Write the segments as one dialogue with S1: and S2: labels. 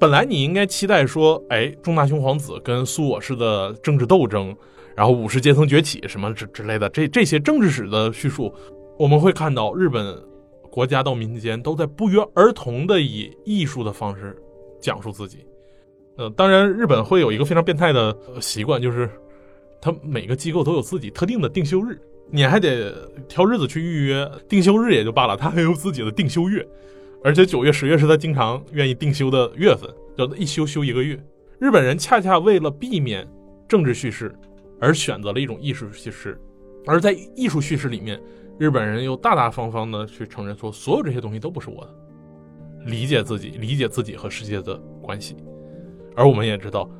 S1: 本来你应该期待说，哎，中大兄皇子跟苏我氏的政治斗争，然后武士阶层崛起什么之之类的，这这些政治史的叙述，我们会看到日本国家到民间都在不约而同的以艺术的方式讲述自己。呃，当然，日本会有一个非常变态的习惯，就是他每个机构都有自己特定的定休日，你还得挑日子去预约。定休日也就罢了，他还有自己的定休月，而且九月、十月是他经常愿意定休的月份，就一休休一个月。日本人恰恰为了避免政治叙事，而选择了一种艺术叙事，而在艺术叙事里面，日本人又大大方方的去承认说，所有这些东西都不是我的，理解自己，理解自己和世界的关系。而我们也知道，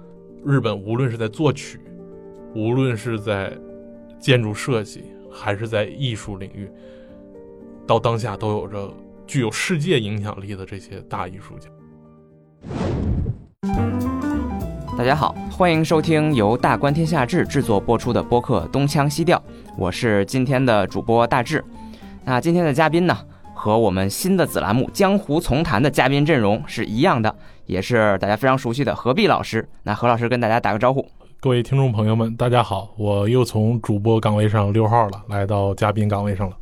S1: 日本无论是在作曲，无论是在建筑设计，还是在艺术领域，到当下都有着具有世界影响力的这些大艺术家。
S2: 大家好，欢迎收听由大观天下志制作播出的播客《东腔西调》，我是今天的主播大志。那今天的嘉宾呢？和我们新的子栏目《江湖丛谈》的嘉宾阵容是一样的，也是大家非常熟悉的何必老师。那何老师跟大家打个招呼。
S1: 各位听众朋友们，大家好，我又从主播岗位上溜号了，来到嘉宾岗位上了。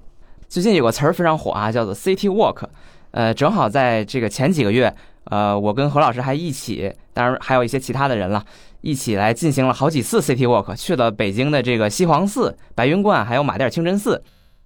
S2: 最近有个词儿非常火啊，叫做 City Walk。呃，正好在这个前几个月，呃，我跟何老师还一起，当然还有一些其他的人了，一起来进行了好几次 City Walk，去了北京的这个西黄寺、白云观，还有马甸清真寺。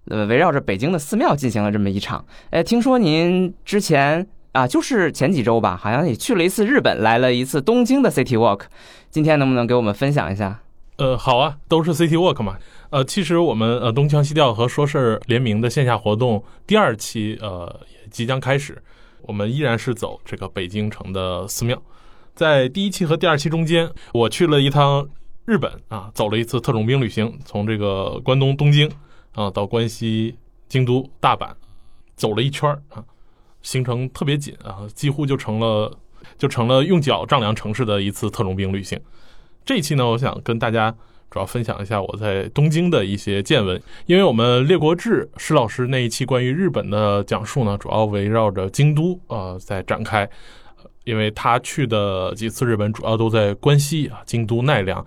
S2: 呃，围绕着北京的寺庙进行了这么一场。哎，听说您之前啊，就是前几周吧，好像也去了一次日本，来了一次东京的 City Walk。今天能不能给我们分享一下？
S1: 呃，好啊，都是 City Walk 嘛。呃，其实我们呃东腔西调和说事儿联名的线下活动第二期呃也即将开始，我们依然是走这个北京城的寺庙。在第一期和第二期中间，我去了一趟日本啊，走了一次特种兵旅行，从这个关东东京。啊，到关西、京都、大阪走了一圈啊，行程特别紧啊，几乎就成了就成了用脚丈量城市的一次特种兵旅行。这一期呢，我想跟大家主要分享一下我在东京的一些见闻，因为我们列国志施老师那一期关于日本的讲述呢，主要围绕着京都啊在展开，因为他去的几次日本主要都在关西啊，京都、奈良。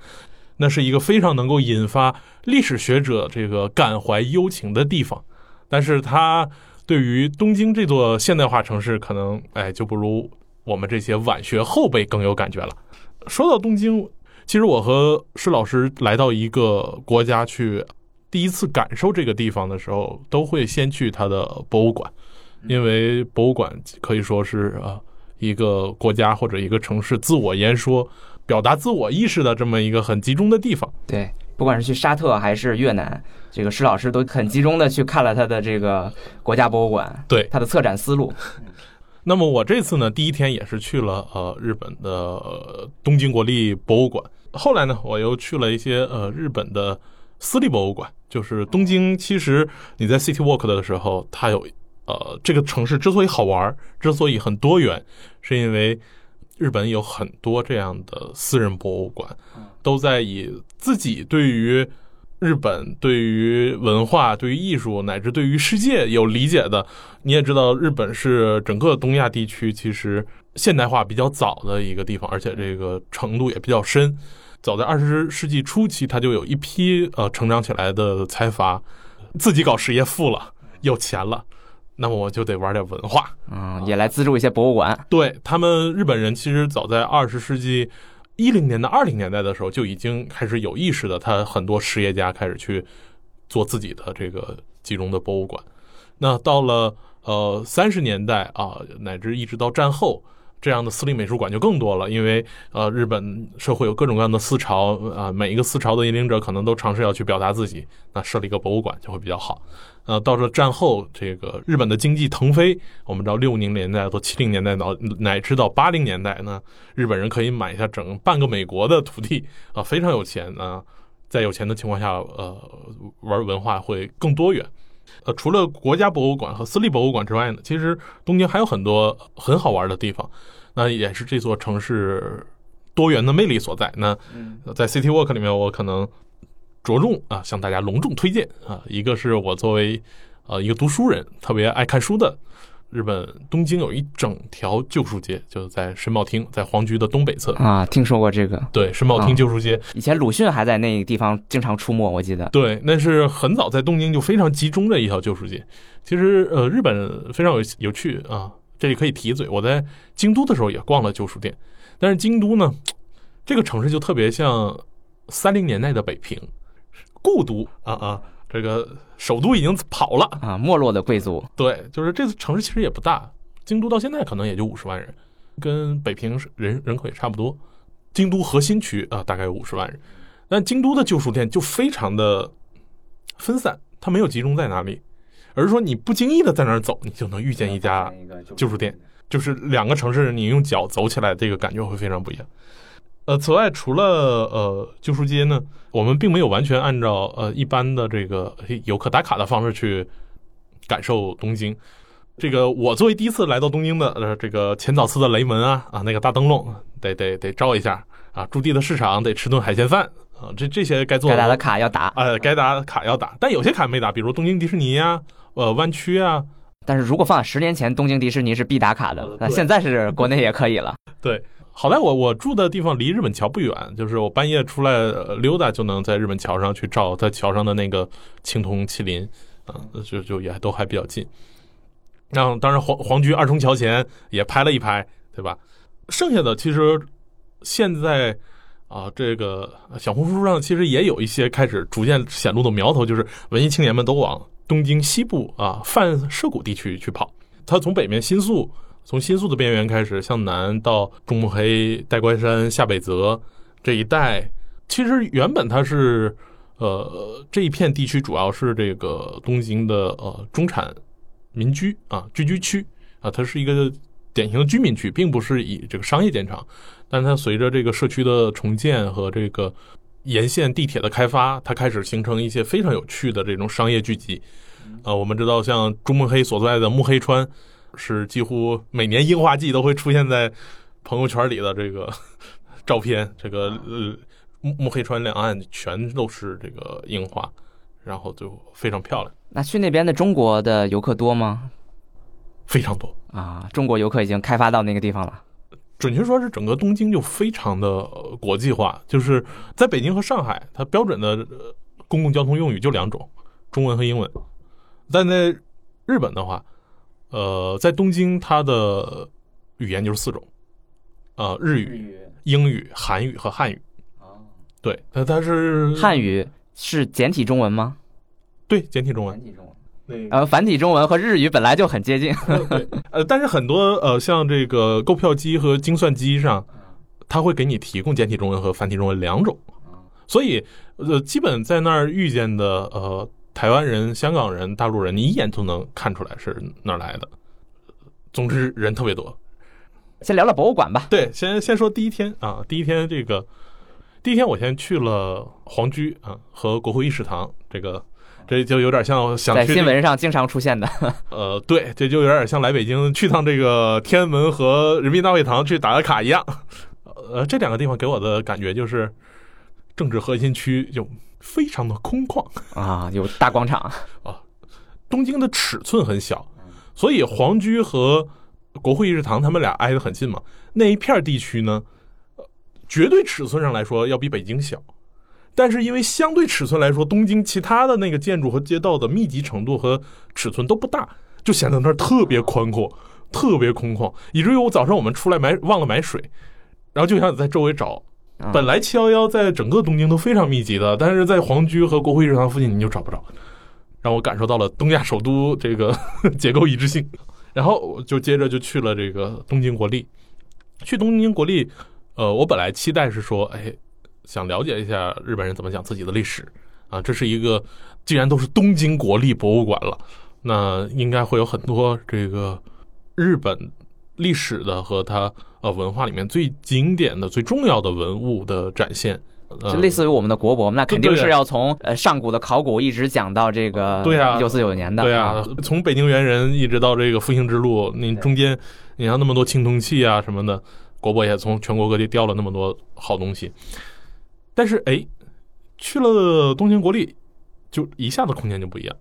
S1: 那是一个非常能够引发历史学者这个感怀幽情的地方，但是他对于东京这座现代化城市，可能哎就不如我们这些晚学后辈更有感觉了。说到东京，其实我和施老师来到一个国家去，第一次感受这个地方的时候，都会先去它的博物馆，因为博物馆可以说是啊一个国家或者一个城市自我言说。表达自我意识的这么一个很集中的地方。
S2: 对，不管是去沙特还是越南，这个施老师都很集中的去看了他的这个国家博物馆，
S1: 对
S2: 他的策展思路。
S1: 那么我这次呢，第一天也是去了呃日本的东京国立博物馆，后来呢，我又去了一些呃日本的私立博物馆。就是东京，其实你在 City Walk 的时候，它有呃这个城市之所以好玩，之所以很多元，是因为。日本有很多这样的私人博物馆，都在以自己对于日本、对于文化、对于艺术，乃至对于世界有理解的。你也知道，日本是整个东亚地区其实现代化比较早的一个地方，而且这个程度也比较深。早在二十世纪初期，他就有一批呃成长起来的财阀，自己搞实业富了，有钱了。那么我就得玩点文化，
S2: 嗯，也来资助一些博物馆。
S1: 对他们日本人，其实早在二十世纪一零年代二零年代的时候，就已经开始有意识的，他很多实业家开始去做自己的这个集中的博物馆。那到了呃三十年代啊，乃至一直到战后。这样的私立美术馆就更多了，因为呃，日本社会有各种各样的思潮啊，每一个思潮的引领者可能都尝试要去表达自己，那设立一个博物馆就会比较好。呃，到了战后，这个日本的经济腾飞，我们知道六零年代到七零年代到乃至到八零年代呢，日本人可以买下整半个美国的土地啊，非常有钱啊，在有钱的情况下，呃，玩文化会更多元。呃，除了国家博物馆和私立博物馆之外呢，其实东京还有很多很好玩的地方。那也是这座城市多元的魅力所在。那在 City Walk 里面，我可能着重啊向大家隆重推荐啊，一个是我作为呃一个读书人特别爱看书的日本东京有一整条旧书街，就是在申茂町，在皇居的东北侧。
S2: 啊，听说过这个。
S1: 对，申茂町旧书街，
S2: 以前鲁迅还在那个地方经常出没，我记得。
S1: 对，那是很早在东京就非常集中的一条旧书街。其实，呃，日本非常有有趣啊，这里可以提一嘴，我在京都的时候也逛了旧书店，但是京都呢，这个城市就特别像三零年代的北平，故都啊啊。这个首都已经跑了
S2: 啊，没落的贵族。
S1: 对，就是这个城市其实也不大，京都到现在可能也就五十万人，跟北平人人口也差不多。京都核心区啊，大概有五十万人，但京都的旧书店就非常的分散，它没有集中在哪里，而是说你不经意的在那儿走，你就能遇见一家旧书店，就是两个城市你用脚走起来，这个感觉会非常不一样。呃，此外，除了呃旧书街呢，我们并没有完全按照呃一般的这个游客打卡的方式去感受东京。这个我作为第一次来到东京的呃这个浅草寺的雷门啊啊那个大灯笼得得得照一下啊，驻地的市场得吃顿海鲜饭啊，这这些该做
S2: 该打的卡要打，
S1: 呃该打的卡要打，但有些卡没打，比如东京迪士尼啊，呃湾区啊。
S2: 但是如果放在十年前，东京迪士尼是必打卡的，那现在是国内也可以了。
S1: 对。好在我我住的地方离日本桥不远，就是我半夜出来溜达就能在日本桥上去照在桥上的那个青铜麒麟，啊，就就也都还比较近。然后当然皇皇居二重桥前也拍了一拍，对吧？剩下的其实现在啊，这个小红书上其实也有一些开始逐渐显露的苗头，就是文艺青年们都往东京西部啊泛涉谷地区去跑。他从北面新宿。从新宿的边缘开始向南到中目黑、代官山、下北泽这一带，其实原本它是，呃，这一片地区主要是这个东京的呃中产民居啊聚居区啊，它是一个典型的居民区，并不是以这个商业建厂。但它随着这个社区的重建和这个沿线地铁的开发，它开始形成一些非常有趣的这种商业聚集。啊，我们知道像中目黑所在的目黑川。是几乎每年樱花季都会出现在朋友圈里的这个 照片，这个呃目黑川两岸全都是这个樱花，然后就非常漂亮。
S2: 那去那边的中国的游客多吗？
S1: 非常多
S2: 啊！中国游客已经开发到那个地方了。
S1: 准确说是整个东京就非常的国际化，就是在北京和上海，它标准的公共交通用语就两种，中文和英文。但在日本的话。呃，在东京，它的语言就是四种，呃，日语、英语、韩语和汉语。哦，对，它它是
S2: 汉语是简体中文吗？
S1: 对，简体中文。
S2: 简体中文。呃，繁体中文和日语本来就很接近。
S1: 呃，但是很多呃，像这个购票机和精算机上，它会给你提供简体中文和繁体中文两种。所以呃，基本在那儿遇见的呃。台湾人、香港人、大陆人，你一眼就能看出来是哪儿来的。总之，人特别多。
S2: 先聊聊博物馆吧。
S1: 对，先先说第一天啊，第一天这个，第一天我先去了皇居啊和国会议事堂，这个这就有点像想
S2: 在新闻上经常出现的。
S1: 呃，对，这就有点像来北京去趟这个天安门和人民大会堂去打个卡一样。呃，这两个地方给我的感觉就是政治核心区就。非常的空旷
S2: 啊，有大广场
S1: 啊。东京的尺寸很小，所以皇居和国会议事堂他们俩挨得很近嘛。那一片地区呢，绝对尺寸上来说要比北京小，但是因为相对尺寸来说，东京其他的那个建筑和街道的密集程度和尺寸都不大，就显得那儿特别宽阔、特别空旷，以至于我早上我们出来买忘了买水，然后就想在周围找。本来七幺幺在整个东京都非常密集的，但是在皇居和国会议事堂附近你就找不着，让我感受到了东亚首都这个 结构一致性。然后就接着就去了这个东京国立。去东京国立，呃，我本来期待是说，哎，想了解一下日本人怎么讲自己的历史啊。这是一个既然都是东京国立博物馆了，那应该会有很多这个日本历史的和它。呃，文化里面最经典的、最重要的文物的展现，
S2: 就类似于我们的国博，那肯定是要从呃上古的考古一直讲到这个
S1: 对呀，
S2: 一九四九年的
S1: 对啊，从北京猿人一直到这个复兴之路，你中间你像那么多青铜器啊什么的，国博也从全国各地调了那么多好东西。但是哎，去了东京国立，就一下子空间就不一样。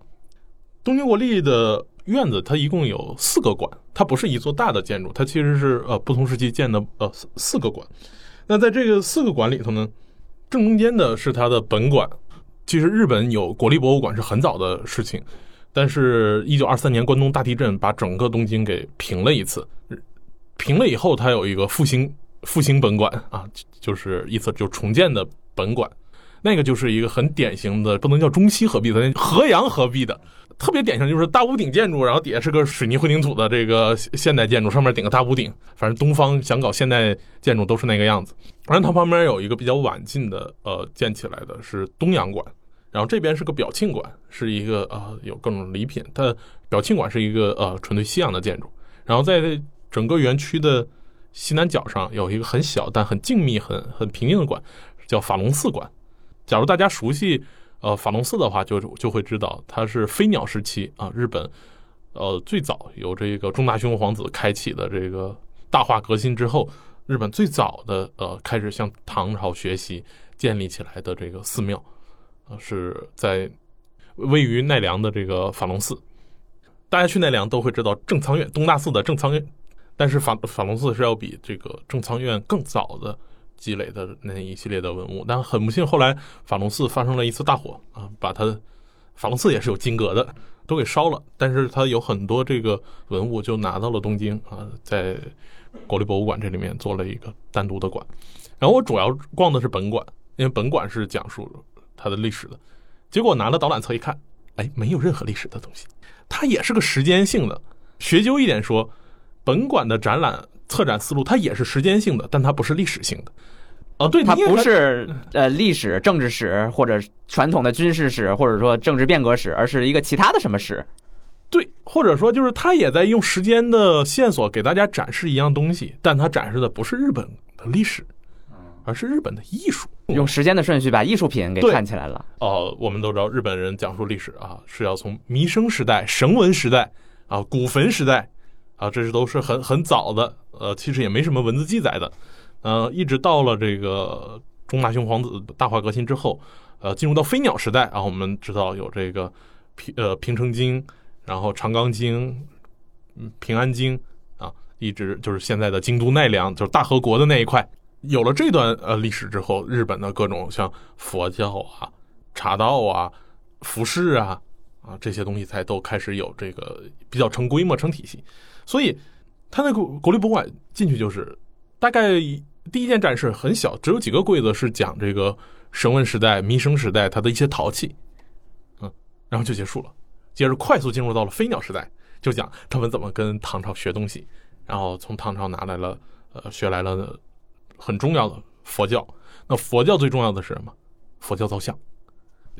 S1: 东京国立的院子它一共有四个馆，它不是一座大的建筑，它其实是呃不同时期建的呃四四个馆。那在这个四个馆里头呢，正中间的是它的本馆。其实日本有国立博物馆是很早的事情，但是，一九二三年关东大地震把整个东京给平了一次，平了以后，它有一个复兴复兴本馆啊，就是意思就重建的本馆，那个就是一个很典型的，不能叫中西合璧的，河阳合璧的。特别典型就是大屋顶建筑，然后底下是个水泥混凝土的这个现代建筑，上面顶个大屋顶。反正东方想搞现代建筑都是那个样子。然后它旁边有一个比较晚近的，呃，建起来的是东洋馆，然后这边是个表庆馆，是一个呃有各种礼品。它表庆馆是一个呃纯粹西洋的建筑。然后在整个园区的西南角上有一个很小但很静谧、很很平静的馆，叫法隆寺馆。假如大家熟悉。呃，法隆寺的话，就就会知道它是飞鸟时期啊，日本，呃，最早由这个中大兄皇子开启的这个大化革新之后，日本最早的呃开始向唐朝学习建立起来的这个寺庙，呃，是在位于奈良的这个法隆寺。大家去奈良都会知道正仓院东大寺的正仓院，但是法法隆寺是要比这个正仓院更早的。积累的那一系列的文物，但很不幸，后来法隆寺发生了一次大火啊，把它法隆寺也是有金阁的，都给烧了。但是它有很多这个文物就拿到了东京啊，在国立博物馆这里面做了一个单独的馆。然后我主要逛的是本馆，因为本馆是讲述它的历史的。结果拿了导览册一看，哎，没有任何历史的东西，它也是个时间性的。学究一点说，本馆的展览。策展思路它也是时间性的，但它不是历史性的。哦，对，
S2: 它不是呃历史、政治史或者传统的军事史，或者说政治变革史，而是一个其他的什么史。
S1: 对，或者说就是他也在用时间的线索给大家展示一样东西，但他展示的不是日本的历史，而是日本的艺术。
S2: 用时间的顺序把艺术品给看起来了。
S1: 哦，我们都知道日本人讲述历史啊，是要从弥生时代、绳文时代啊、古坟时代。啊，这是都是很很早的，呃，其实也没什么文字记载的，呃，一直到了这个中大兄皇子大化革新之后，呃，进入到飞鸟时代啊，我们知道有这个平呃平城京，然后长冈京，平安京啊，一直就是现在的京都奈良，就是大和国的那一块，有了这段呃历史之后，日本的各种像佛教啊、茶道啊、服饰啊啊这些东西才都开始有这个比较成规模、成体系。所以，他那个国立博物馆进去就是，大概第一件展示很小，只有几个柜子是讲这个绳文时代、弥生时代它的一些陶器，嗯，然后就结束了。接着快速进入到了飞鸟时代，就讲他们怎么跟唐朝学东西，然后从唐朝拿来了，呃，学来了很重要的佛教。那佛教最重要的是什么？佛教造像。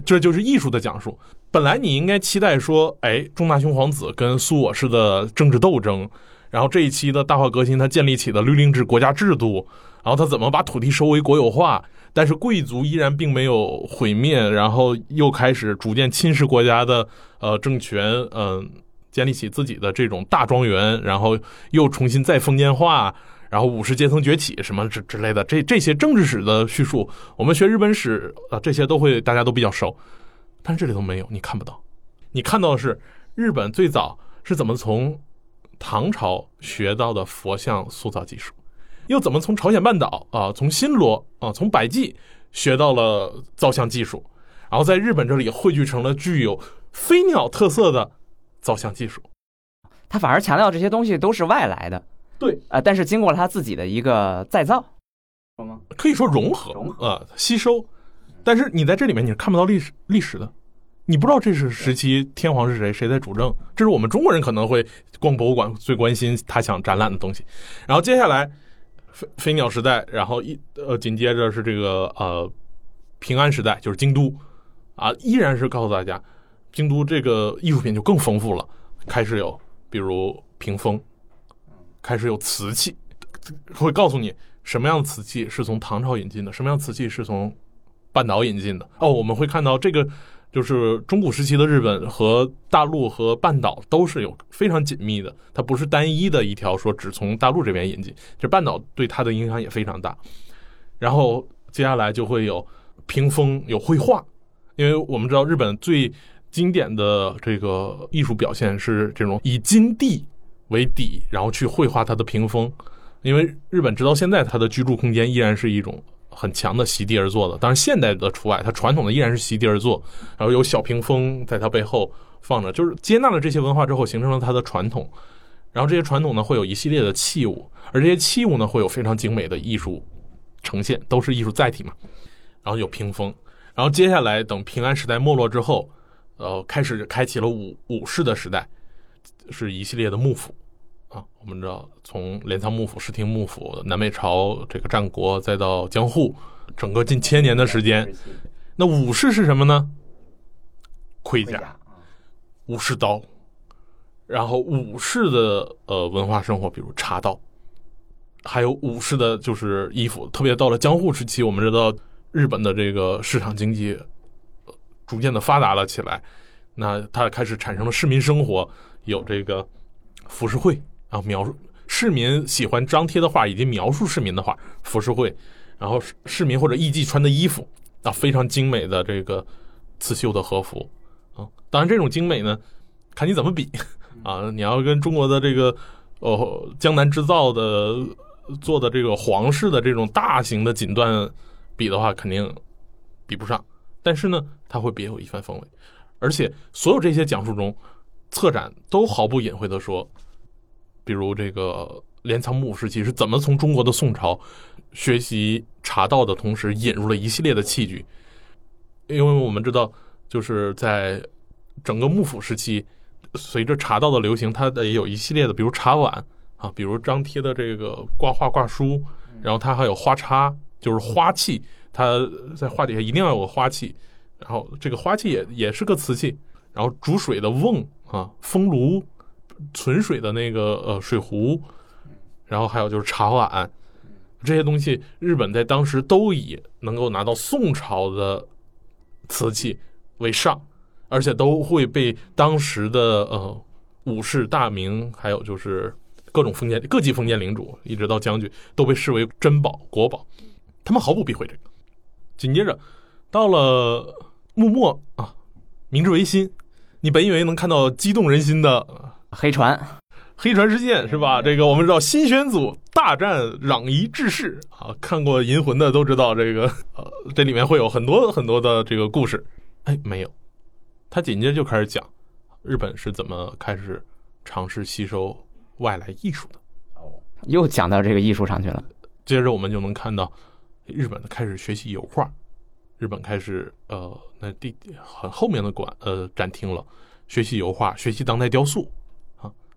S1: 这就是艺术的讲述。本来你应该期待说，哎，中大兄皇子跟苏我氏的政治斗争，然后这一期的大化革新，他建立起的律令制国家制度，然后他怎么把土地收为国有化，但是贵族依然并没有毁灭，然后又开始逐渐侵蚀国家的呃政权，嗯，建立起自己的这种大庄园，然后又重新再封建化。然后武士阶层崛起什么之之类的，这这些政治史的叙述，我们学日本史啊，这些都会大家都比较熟，但是这里头没有，你看不到，你看到的是日本最早是怎么从唐朝学到的佛像塑造技术，又怎么从朝鲜半岛啊，从新罗啊，从百济学到了造像技术，然后在日本这里汇聚成了具有飞鸟特色的造像技术，
S2: 他反而强调这些东西都是外来的。
S1: 对，
S2: 呃，但是经过了他自己的一个再造，
S1: 可以说融合，融合。啊，吸收。但是你在这里面你是看不到历史历史的，你不知道这是时期天皇是谁，谁在主政。这是我们中国人可能会逛博物馆最关心他想展览的东西。然后接下来飞飞鸟时代，然后一呃紧接着是这个呃平安时代，就是京都啊，依然是告诉大家，京都这个艺术品就更丰富了，开始有比如屏风。开始有瓷器，会告诉你什么样的瓷器是从唐朝引进的，什么样瓷器是从半岛引进的。哦，我们会看到这个就是中古时期的日本和大陆和半岛都是有非常紧密的，它不是单一的一条说只从大陆这边引进，这半岛对它的影响也非常大。然后接下来就会有屏风，有绘画，因为我们知道日本最经典的这个艺术表现是这种以金地为底，然后去绘画它的屏风。因为日本直到现在，它的居住空间依然是一种很强的席地而坐的，当然现代的除外，它传统的依然是席地而坐，然后有小屏风在它背后放着，就是接纳了这些文化之后，形成了它的传统。然后这些传统呢，会有一系列的器物，而这些器物呢，会有非常精美的艺术呈现，都是艺术载体嘛。然后有屏风，然后接下来等平安时代没落之后，呃，开始开启了武武士的时代，是一系列的幕府。啊，我们知道，从镰仓幕府、室町幕府、南北朝这个战国，再到江户，整个近千年的时间，那武士是什么呢？盔甲、武士刀，然后武士的呃文化生活，比如茶道，还有武士的就是衣服。特别到了江户时期，我们知道日本的这个市场经济逐渐的发达了起来，那它开始产生了市民生活，有这个浮世绘。啊，描述市民喜欢张贴的画以及描述市民的画，浮世绘，然后市民或者艺妓穿的衣服啊，非常精美的这个刺绣的和服啊。当然，这种精美呢，看你怎么比 啊。你要跟中国的这个哦江南织造的做的这个皇室的这种大型的锦缎比的话，肯定比不上。但是呢，它会别有一番风味。而且，所有这些讲述中，策展都毫不隐晦的说。比如这个镰仓幕府时期是怎么从中国的宋朝学习茶道的同时引入了一系列的器具？因为我们知道，就是在整个幕府时期，随着茶道的流行，它的也有一系列的，比如茶碗啊，比如张贴的这个挂画挂书，然后它还有花叉，就是花器，它在画底下一定要有个花器，然后这个花器也也是个瓷器，然后煮水的瓮啊，风炉。存水的那个呃水壶，然后还有就是茶碗，这些东西日本在当时都以能够拿到宋朝的瓷器为上，而且都会被当时的呃武士大名，还有就是各种封建各级封建领主，一直到将军，都被视为珍宝国宝，他们毫不避讳这个。紧接着到了幕末啊，明治维新，你本以为能看到激动人心的。
S2: 黑船，
S1: 黑船事件是吧？这个我们知道，新选组大战攘夷志士啊，看过《银魂》的都知道这个，呃，这里面会有很多很多的这个故事。哎，没有，他紧接着就开始讲日本是怎么开始尝试吸收外来艺术的。
S2: 哦，又讲到这个艺术上去了。
S1: 接着我们就能看到日本开始学习油画，日本开始呃，那第很后面的馆呃展厅了，学习油画，学习当代雕塑。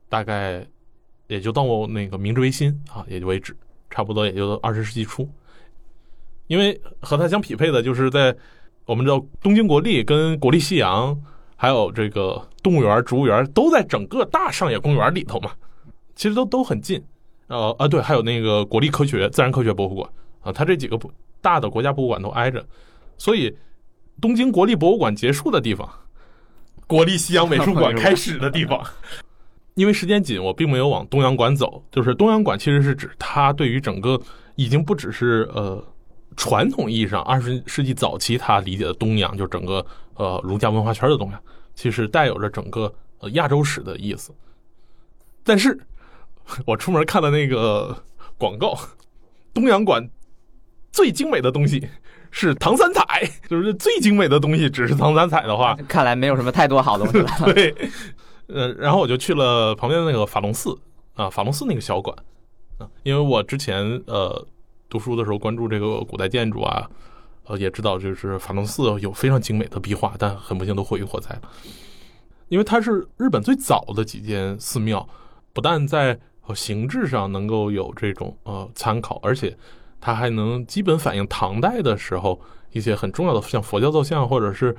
S1: 大概也就到那个明治维新啊，也就为止，差不多也就二十世纪初。因为和它相匹配的，就是在我们知道东京国立跟国立西洋，还有这个动物园、植物园都在整个大上野公园里头嘛，其实都都很近。呃啊，对，还有那个国立科学自然科学博物馆啊，它这几个大的国家博物馆都挨着，所以东京国立博物馆结束的地方，国立西洋美术馆开始的地方。因为时间紧，我并没有往东洋馆走。就是东洋馆其实是指它对于整个已经不只是呃传统意义上二十世纪早期他理解的东洋，就整个呃儒家文化圈的东洋，其实带有着整个呃亚洲史的意思。但是，我出门看的那个广告，东洋馆最精美的东西是唐三彩，就是最精美的东西只是唐三彩的话，
S2: 看来没有什么太多好东西了。
S1: 对。呃，然后我就去了旁边的那个法隆寺啊，法隆寺那个小馆啊，因为我之前呃读书的时候关注这个古代建筑啊，呃也知道就是法隆寺有非常精美的壁画，但很不幸都毁于火灾了。因为它是日本最早的几间寺庙，不但在形制上能够有这种呃参考，而且它还能基本反映唐代的时候一些很重要的像佛教造像或者是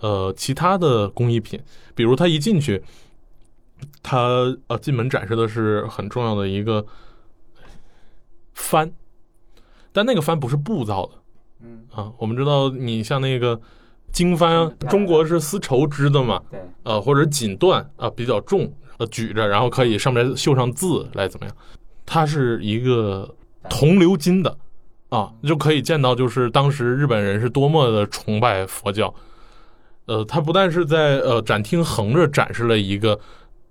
S1: 呃其他的工艺品，比如它一进去。他呃，进门展示的是很重要的一个帆，但那个帆不是布造的，
S2: 嗯。
S1: 啊，我们知道你像那个经幡，中国是丝绸织的嘛，
S2: 对，
S1: 呃，或者锦缎啊，比较重，呃，举着，然后可以上面绣上字来怎么样？它是一个铜鎏金的啊，就可以见到，就是当时日本人是多么的崇拜佛教。呃，它不但是在呃展厅横着展示了一个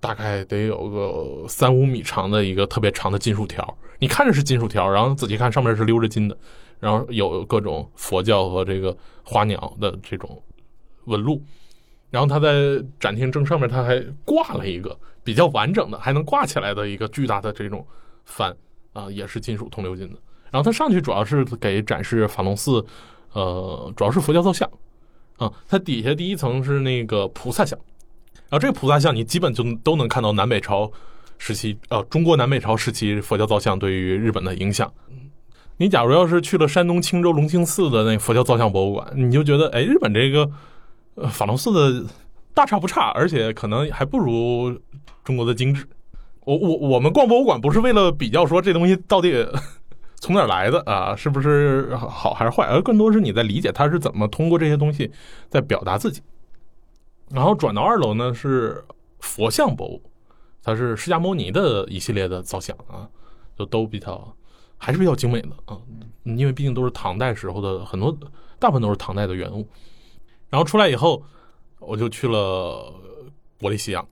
S1: 大概得有个三五米长的一个特别长的金属条，你看着是金属条，然后仔细看上面是鎏着金的，然后有各种佛教和这个花鸟的这种纹路。然后它在展厅正上面，它还挂了一个比较完整的，还能挂起来的一个巨大的这种幡啊，也是金属铜鎏金的。然后它上去主要是给展示法隆寺，呃，主要是佛教造像啊。它底下第一层是那个菩萨像，后这个菩萨像你基本就都能看到南北朝时期，呃，中国南北朝时期佛教造像对于日本的影响。你假如要是去了山东青州龙兴寺的那佛教造像博物馆，你就觉得，哎，日本这个。呃，法隆寺的大差不差，而且可能还不如中国的精致。我我我们逛博物馆不是为了比较说这东西到底 从哪来的啊，是不是好还是坏，而更多是你在理解它是怎么通过这些东西在表达自己。然后转到二楼呢是佛像博物，它是释迦牟尼的一系列的造像啊，就都比较还是比较精美的啊，因为毕竟都是唐代时候的很多，大部分都是唐代的原物。然后出来以后，我就去了国立西洋。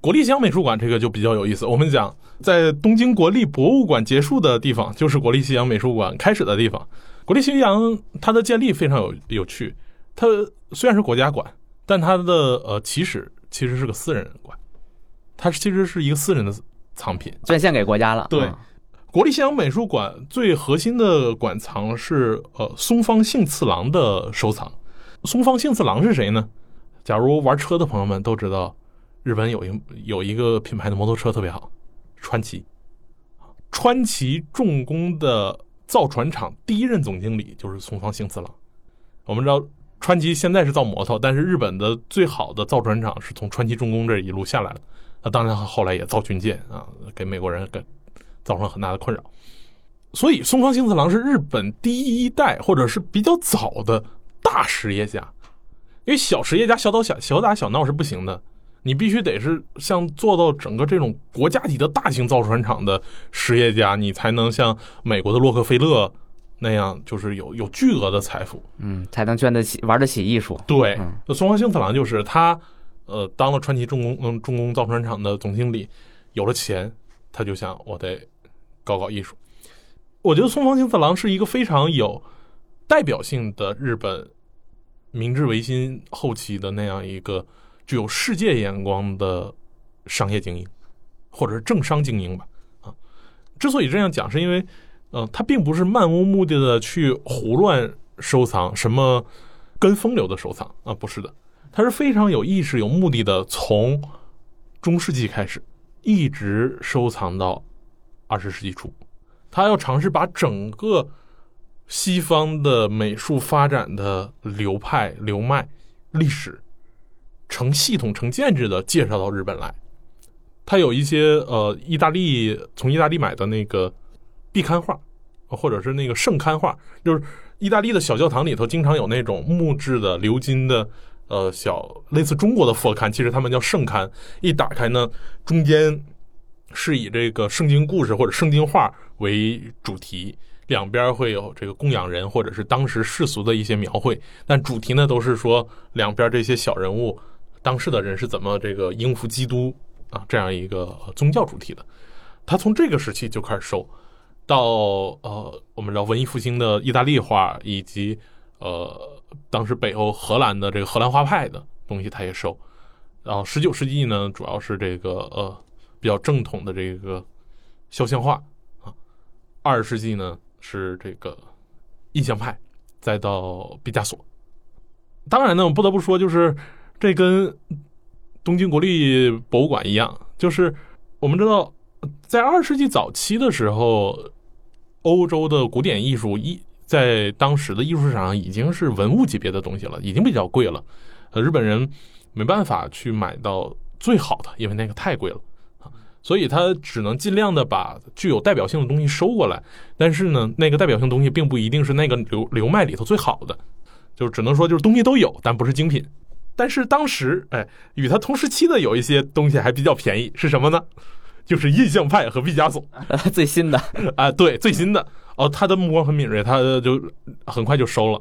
S1: 国立西洋美术馆这个就比较有意思。我们讲，在东京国立博物馆结束的地方，就是国立西洋美术馆开始的地方。国立西洋它的建立非常有有趣。它虽然是国家馆，但它的呃起始其实是个私人馆，它其实是一个私人的藏品，
S2: 捐献给国家了。
S1: 对，国立西洋美术馆最核心的馆藏是呃松方幸次郎的收藏。松方幸次郎是谁呢？假如玩车的朋友们都知道，日本有一有一个品牌的摩托车特别好，川崎。川崎重工的造船厂第一任总经理就是松方幸次郎。我们知道川崎现在是造摩托，但是日本的最好的造船厂是从川崎重工这一路下来的。那当然后来也造军舰啊，给美国人给造成很大的困扰。所以松方幸次郎是日本第一代或者是比较早的。大实业家，因为小实业家小打小小打小闹是不行的，你必须得是像做到整个这种国家级的大型造船厂的实业家，你才能像美国的洛克菲勒那样，就是有有巨额的财富，
S2: 嗯，才能捐得起玩得起艺术。
S1: 对，那松方幸次郎就是他，呃，当了川崎重工嗯重工造船厂的总经理，有了钱，他就想我得搞搞艺术。我觉得松方幸次郎是一个非常有。代表性的日本明治维新后期的那样一个具有世界眼光的商业精英，或者是政商精英吧。啊，之所以这样讲，是因为，呃，他并不是漫无目的的去胡乱收藏什么跟风流的收藏啊，不是的，他是非常有意识、有目的的，从中世纪开始一直收藏到二十世纪初，他要尝试把整个。西方的美术发展的流派、流脉、历史，成系统、成建制的介绍到日本来。他有一些呃，意大利从意大利买的那个壁刊画，或者是那个圣刊画，就是意大利的小教堂里头经常有那种木质的鎏金的呃小类似中国的佛龛，其实他们叫圣龛。一打开呢，中间是以这个圣经故事或者圣经画为主题。两边会有这个供养人，或者是当时世俗的一些描绘，但主题呢都是说两边这些小人物，当时的人是怎么这个应付基督啊这样一个宗教主题的。他从这个时期就开始收，到呃我们知道文艺复兴的意大利画，以及呃当时北欧荷兰的这个荷兰画派的东西他也收。然后十九世纪呢，主要是这个呃比较正统的这个肖像画啊，二十世纪呢。是这个印象派，再到毕加索。当然呢，我不得不说，就是这跟东京国立博物馆一样，就是我们知道，在二世纪早期的时候，欧洲的古典艺术一在当时的艺术市场上已经是文物级别的东西了，已经比较贵了。日本人没办法去买到最好的，因为那个太贵了啊。所以他只能尽量的把具有代表性的东西收过来，但是呢，那个代表性东西并不一定是那个流流脉里头最好的，就只能说就是东西都有，但不是精品。但是当时，哎，与他同时期的有一些东西还比较便宜，是什么呢？就是印象派和毕加索，
S2: 最新的
S1: 啊，对，最新的哦，他的目光很敏锐，他就很快就收了。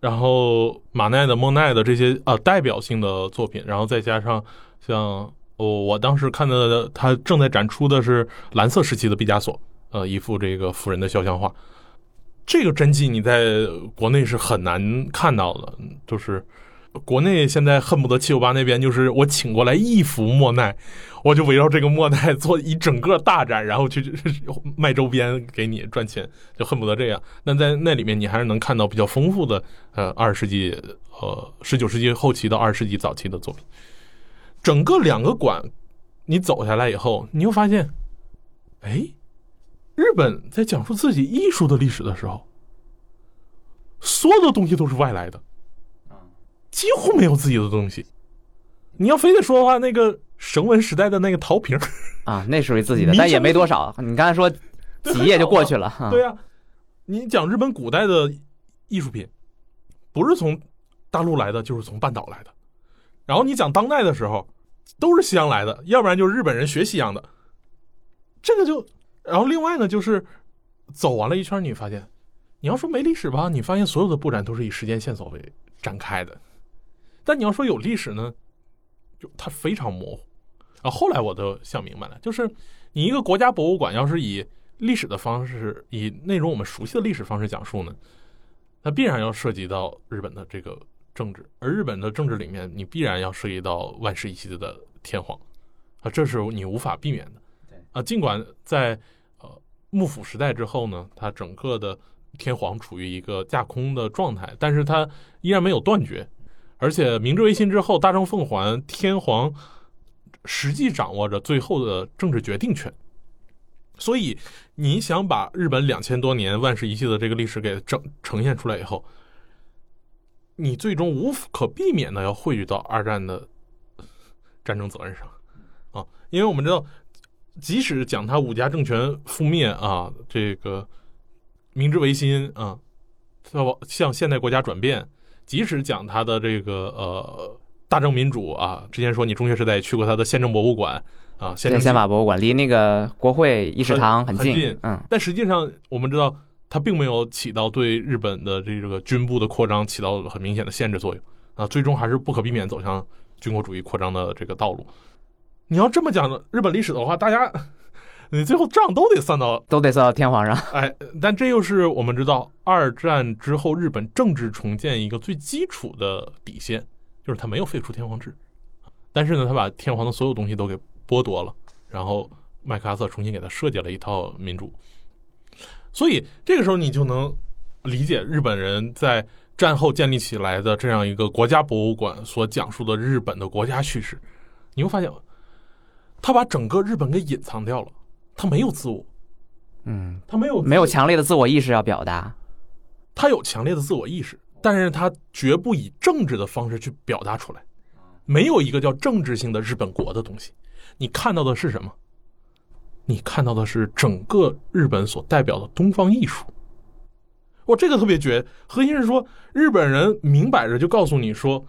S1: 然后马奈的、莫奈的这些啊代表性的作品，然后再加上像我我当时看的，他正在展出的是蓝色时期的毕加索，呃，一幅这个妇人的肖像画。这个真迹你在国内是很难看到的，就是国内现在恨不得七九八那边就是我请过来一幅莫奈，我就围绕这个莫奈做一整个大展，然后去卖周边给你赚钱，就恨不得这样。那在那里面你还是能看到比较丰富的呃二十世纪呃十九世纪后期到二十世纪早期的作品。整个两个馆你走下来以后，你又发现，哎。日本在讲述自己艺术的历史的时候，所有的东西都是外来的，几乎没有自己的东西。你要非得说的话，那个绳文时代的那个陶瓶
S2: 啊，那属于自己的，但也没多少。你刚才说几页就过去了，
S1: 对呀。你讲日本古代的艺术品，不是从大陆来的，就是从半岛来的。然后你讲当代的时候，都是西洋来的，要不然就是日本人学西洋的。这个就。然后另外呢，就是走完了一圈，你发现，你要说没历史吧，你发现所有的布展都是以时间线索为展开的。但你要说有历史呢，就它非常模糊。啊，后来我都想明白了，就是你一个国家博物馆要是以历史的方式，以那种我们熟悉的历史方式讲述呢，那必然要涉及到日本的这个政治，而日本的政治里面，你必然要涉及到万世一系的天皇，啊，这是你无法避免的。啊，尽管在呃幕府时代之后呢，它整个的天皇处于一个架空的状态，但是它依然没有断绝。而且明治维新之后，大政奉还，天皇实际掌握着最后的政治决定权。所以，你想把日本两千多年万世一系的这个历史给整呈现出来以后，你最终无可避免的要汇聚到二战的战争责任上啊，因为我们知道。即使讲他武家政权覆灭啊，这个明治维新啊，向向现代国家转变；即使讲他的这个呃大正民主啊，之前说你中学时代也去过他的宪政博物馆啊，宪政
S2: 宪法博物馆离那个国会议事堂
S1: 很
S2: 近，嗯，
S1: 但实际上我们知道，他并没有起到对日本的这个军部的扩张起到很明显的限制作用啊，最终还是不可避免走向军国主义扩张的这个道路。你要这么讲的日本历史的话，大家你最后账都得算到，
S2: 都得算到天皇上。
S1: 哎，但这又是我们知道二战之后日本政治重建一个最基础的底线，就是他没有废除天皇制，但是呢，他把天皇的所有东西都给剥夺了，然后麦克阿瑟重新给他设计了一套民主。所以这个时候你就能理解日本人在战后建立起来的这样一个国家博物馆所讲述的日本的国家叙事，你会发现。他把整个日本给隐藏掉了，他没有自我，
S2: 嗯，
S1: 他没有
S2: 没有强烈的自我意识要表达，
S1: 他有强烈的自我意识，但是他绝不以政治的方式去表达出来，没有一个叫政治性的日本国的东西，你看到的是什么？你看到的是整个日本所代表的东方艺术，我，这个特别绝，核心是说日本人明摆着就告诉你说，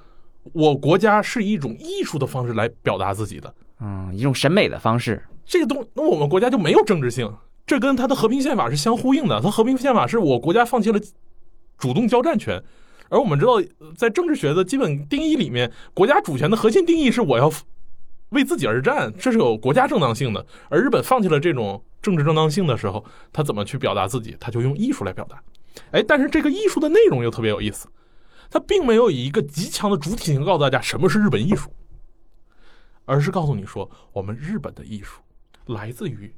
S1: 我国家是以一种艺术的方式来表达自己的。
S2: 嗯，一种审美的方式，
S1: 这个东那我们国家就没有政治性，这跟他的和平宪法是相呼应的。他和平宪法是我国家放弃了主动交战权，而我们知道，在政治学的基本定义里面，国家主权的核心定义是我要为自己而战，这是有国家正当性的。而日本放弃了这种政治正当性的时候，他怎么去表达自己？他就用艺术来表达。哎，但是这个艺术的内容又特别有意思，他并没有以一个极强的主体性告诉大家什么是日本艺术。而是告诉你说，我们日本的艺术来自于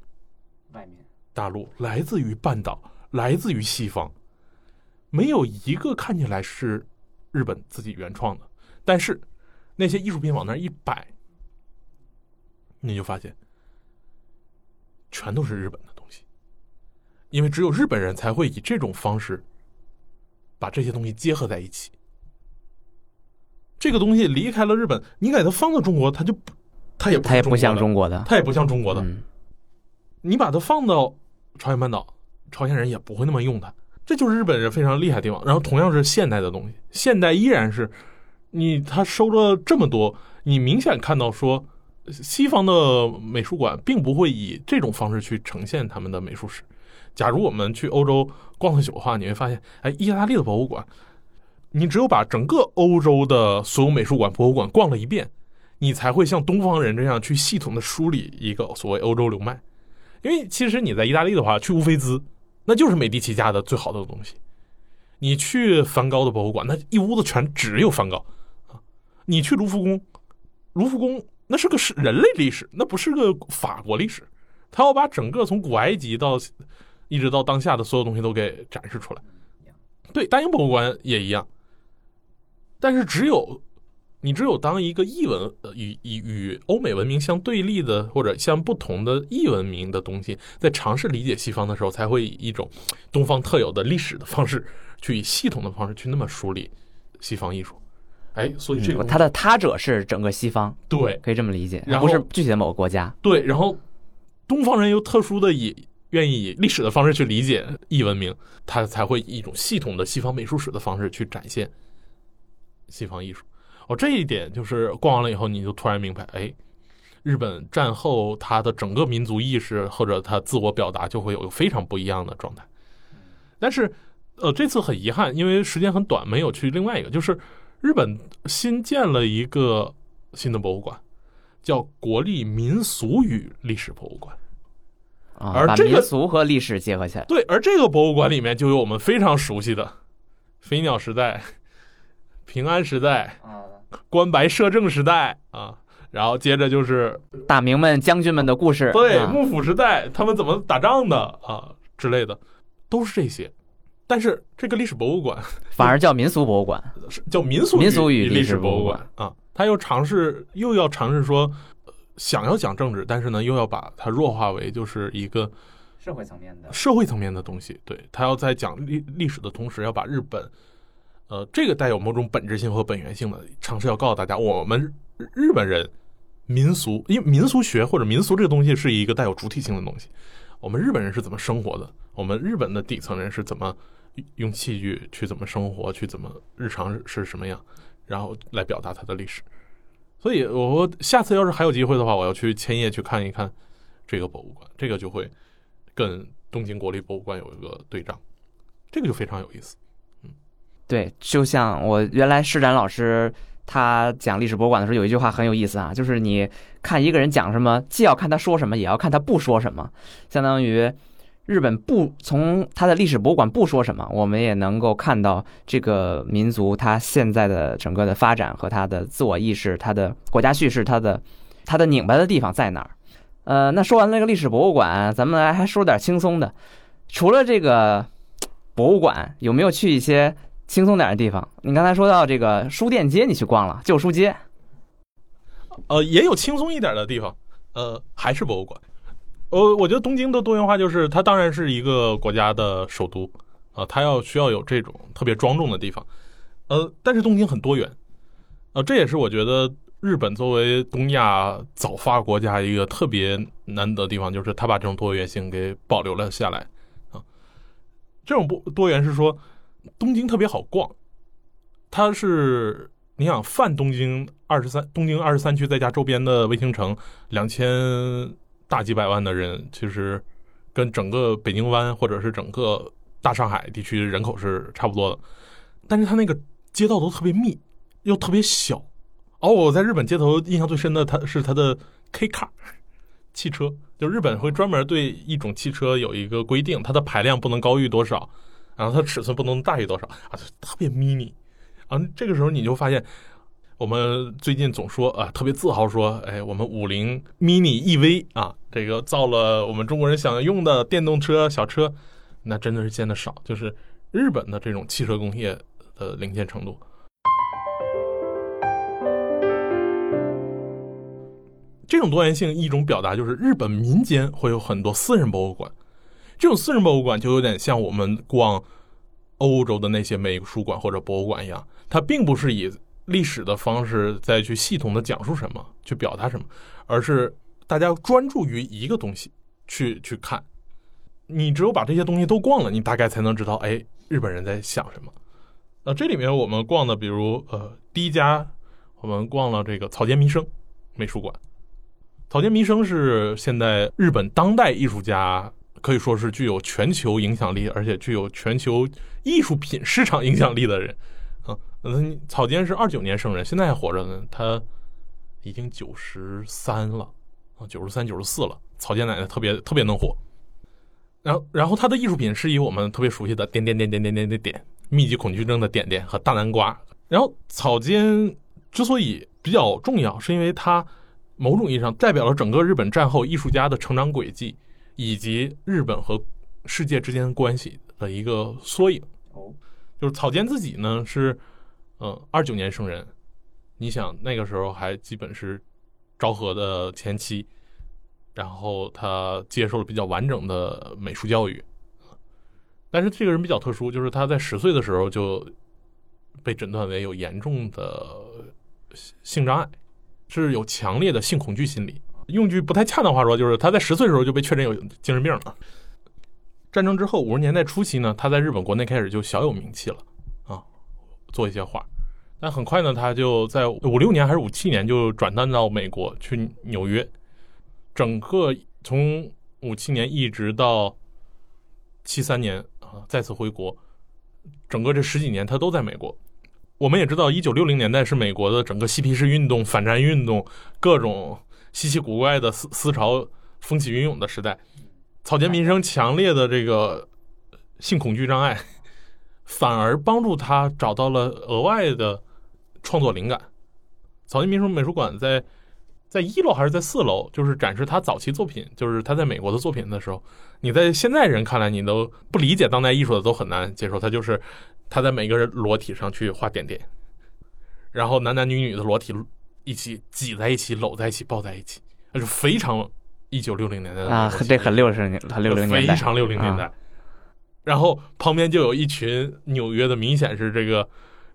S2: 外面
S1: 大陆，来自于半岛，来自于西方，没有一个看起来是日本自己原创的。但是那些艺术品往那一摆，你就发现全都是日本的东西，因为只有日本人才会以这种方式把这些东西结合在一起。这个东西离开了日本，你给它放到中国，它就不。它也
S2: 它也不像中国的，
S1: 它也不像中国的。你把它放到朝鲜半岛，朝鲜人也不会那么用它。这就是日本人非常厉害的地方。然后同样是现代的东西，现代依然是你他收了这么多，你明显看到说西方的美术馆并不会以这种方式去呈现他们的美术史。假如我们去欧洲逛个久的话，你会发现，哎，意大利的博物馆你只有把整个欧洲的所有美术馆、博物馆逛了一遍，你才会像东方人这样去系统的梳理一个所谓欧洲流脉。因为其实你在意大利的话，去乌菲兹，那就是美第奇家的最好的东西。你去梵高的博物馆，那一屋子全只有梵高啊。你去卢浮宫，卢浮宫那是个是人类历史，那不是个法国历史。他要把整个从古埃及到一直到当下的所有东西都给展示出来。对，大英博物馆也一样。但是只有你只有当一个异文呃与与与欧美文明相对立的或者相不同的异文明的东西，在尝试理解西方的时候，才会以一种东方特有的历史的方式，去以系统的方式去那么梳理西方艺术。哎，所以这个
S2: 他的他者是整个西方，
S1: 对，
S2: 可以这么理解，
S1: 然后
S2: 不是具体的某个国家。
S1: 对，然后东方人又特殊的以愿意以历史的方式去理解异文明，他才会以一种系统的西方美术史的方式去展现西方艺术。哦，这一点就是逛完了以后，你就突然明白，哎，日本战后他的整个民族意识或者他自我表达就会有非常不一样的状态。但是，呃，这次很遗憾，因为时间很短，没有去另外一个，就是日本新建了一个新的博物馆，叫国立民俗与历史博物馆。而这个
S2: 民俗和历史结合起来。
S1: 对，而这个博物馆里面就有我们非常熟悉的飞鸟时代、平安时代、关白摄政时代啊，然后接着就是
S2: 大明们、将军们的故事。啊
S1: 对幕府时代他们怎么打仗的啊之类的，都是这些。但是这个历史博物馆
S2: 反而叫民俗博物馆。
S1: 是 叫民俗
S2: 民俗与
S1: 历
S2: 历史博物
S1: 馆啊，他又尝试又要尝试说，呃想要讲政治，但是呢又要把它弱化为就是一个
S2: 社会层面的。
S1: 社会层面的东西。对他要在讲历历史的同时，要把日本，呃，这个带有某种本质性和本源性的尝试要告诉大家，我们日本人民俗，因为民俗学或者民俗这个东西是一个带有主体性的东西。我们日本人是怎么生活的？我们日本的底层人是怎么用器具去怎么生活，去怎么日常是什么样，然后来表达它的历史。所以，我下次要是还有机会的话，我要去千叶去看一看这个博物馆，这个就会跟东京国立博物馆有一个对仗，这个就非常有意思。
S2: 对，就像我原来施展老师他讲历史博物馆的时候，有一句话很有意思啊，就是你看一个人讲什么，既要看他说什么，也要看他不说什么。相当于日本不从他的历史博物馆不说什么，我们也能够看到这个民族他现在的整个的发展和他的自我意识、他的国家叙事、他的他的拧巴的地方在哪儿。呃，那说完那个历史博物馆，咱们来还说点轻松的。除了这个博物馆，有没有去一些轻松点的地方？你刚才说到这个书店街，你去逛了旧书街，
S1: 呃，也有轻松一点的地方，呃，还是博物馆。呃，我觉得东京的多元化就是它当然是一个国家的首都啊、它要需要有这种特别庄重的地方，呃，但是东京很多元，呃，这也是我觉得日本作为东亚早发国家一个特别难得的地方，就是它把这种多元性给保留了下来啊。这种多多元是说东京特别好逛，它是你想泛东京二十三东京二十三区再加周边的卫星城两千大几百万的人，其实跟整个北京湾或者是整个大上海地区人口是差不多的，但是它那个街道都特别密，又特别小。而我在日本街头印象最深的，它是它的 K car 汽车，就日本会专门对一种汽车有一个规定，它的排量不能高于多少，然后它尺寸不能大于多少啊，就特别 mini。啊，这个时候你就发现，我们最近总说啊，特别自豪说，哎，我们五菱 mini EV 啊，这个造了我们中国人想用的电动车小车，那真的是见的少，就是日本的这种汽车工业的领先程度。这种多元性一种表达就是日本民间会有很多私人博物馆，这种私人博物馆就有点像我们逛欧洲的那些美术馆或者博物馆一样，它并不是以历史的方式再去系统的讲述什么，去表达什么，而是大家专注于一个东西去去看。你只有把这些东西都逛了，你大概才能知道，哎，日本人在想什么。那这里面我们逛的，比如呃，第一家我们逛了这个草间弥生美术馆。草间弥生是现在日本当代艺术家，可以说是具有全球影响力，而且具有全球艺术品市场影响力的人。啊，嗯，草间是二九年生人，现在还活着呢，他已经九十三了啊，九十三、九十四了。草间奶奶特别特别能火。然后，然后他的艺术品是以我们特别熟悉的点点点点点点点点密集恐惧症的点点和大南瓜。然后草间之所以比较重要，是因为它某种意义上代表了整个日本战后艺术家的成长轨迹，以及日本和世界之间的关系的一个缩影。
S2: 哦，
S1: 就是草间自己呢是，嗯，二九年生人，你想那个时候还基本是昭和的前期，然后他接受了比较完整的美术教育，但是这个人比较特殊，就是他在十岁的时候就被诊断为有严重的性障碍，是有强烈的性恐惧心理。用句不太恰当话说，就是他在十岁的时候就被确诊有精神病了。战争之后，五十年代初期呢，他在日本国内开始就小有名气了，啊，做一些画。但很快呢，他就在五六年还是五七年就转战到美国去纽约。整个从五七年一直到七三年啊，再次回国，整个这十几年他都在美国。我们也知道，一九六零年代是美国的整个嬉皮士运动、反战运动、各种稀奇古怪的思思潮风起云涌的时代。草间弥生强烈的这个性恐惧障碍，反而帮助他找到了额外的创作灵感。草间弥生美术馆在在一楼还是在四楼？就是展示他早期作品，就是他在美国的作品的时候。你在现在人看来，你都不理解当代艺术的，都很难接受。他就是他在每个人裸体上去画点点，然后男男女女的裸体一起挤在一起、搂在一起、抱在一起，那是非常。一九六零年代的
S2: 啊，这很六十年，很六零年
S1: 代，非常六零年代。然后旁边就有一群纽约的，明显是这个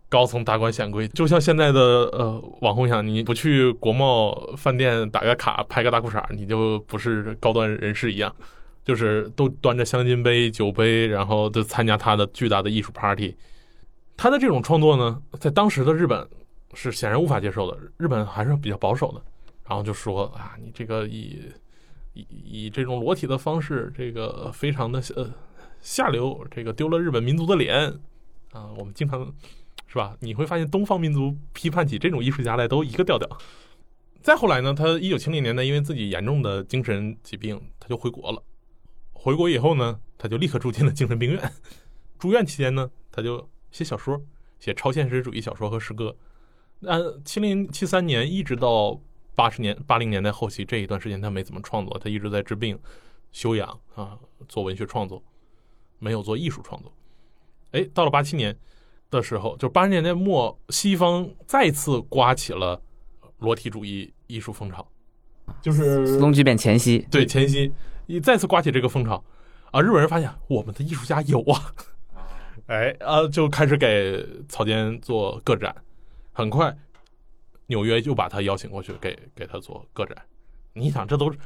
S1: 高层达官显贵，就像现在的呃网红一样，你不去国贸饭店打个卡拍个大裤衩，你就不是高端人士一样，就是都端着香槟杯、酒杯，然后都参加他的巨大的艺术 party。他的这种创作呢，在当时的日本是显然无法接受的，日本还是比较保守的，然后就说啊，你这个以以以这种裸体的方式，这个非常的呃下流，这个丢了日本民族的脸啊！我们经常是吧？你会发现东方民族批判起这种艺术家来都一个调调。再后来呢，他一九七零年代因为自己严重的精神疾病，他就回国了。回国以后呢，他就立刻住进了精神病院。住院期间呢，他就写小说，写超现实主义小说和诗歌。那七零七三年一直到。八十年八零年代后期这一段时间，他没怎么创作，他一直在治病、休养啊，做文学创作，没有做艺术创作。哎，到了八七年的时候，就八十年代末，西方再次刮起了裸体主义艺术风潮，就是
S2: 斯隆剧变前夕，
S1: 对前夕，一再次刮起这个风潮啊！日本人发现我们的艺术家有啊，哎啊，就开始给草间做个展，很快。纽约就把他邀请过去，给给他做个展。你想，这都是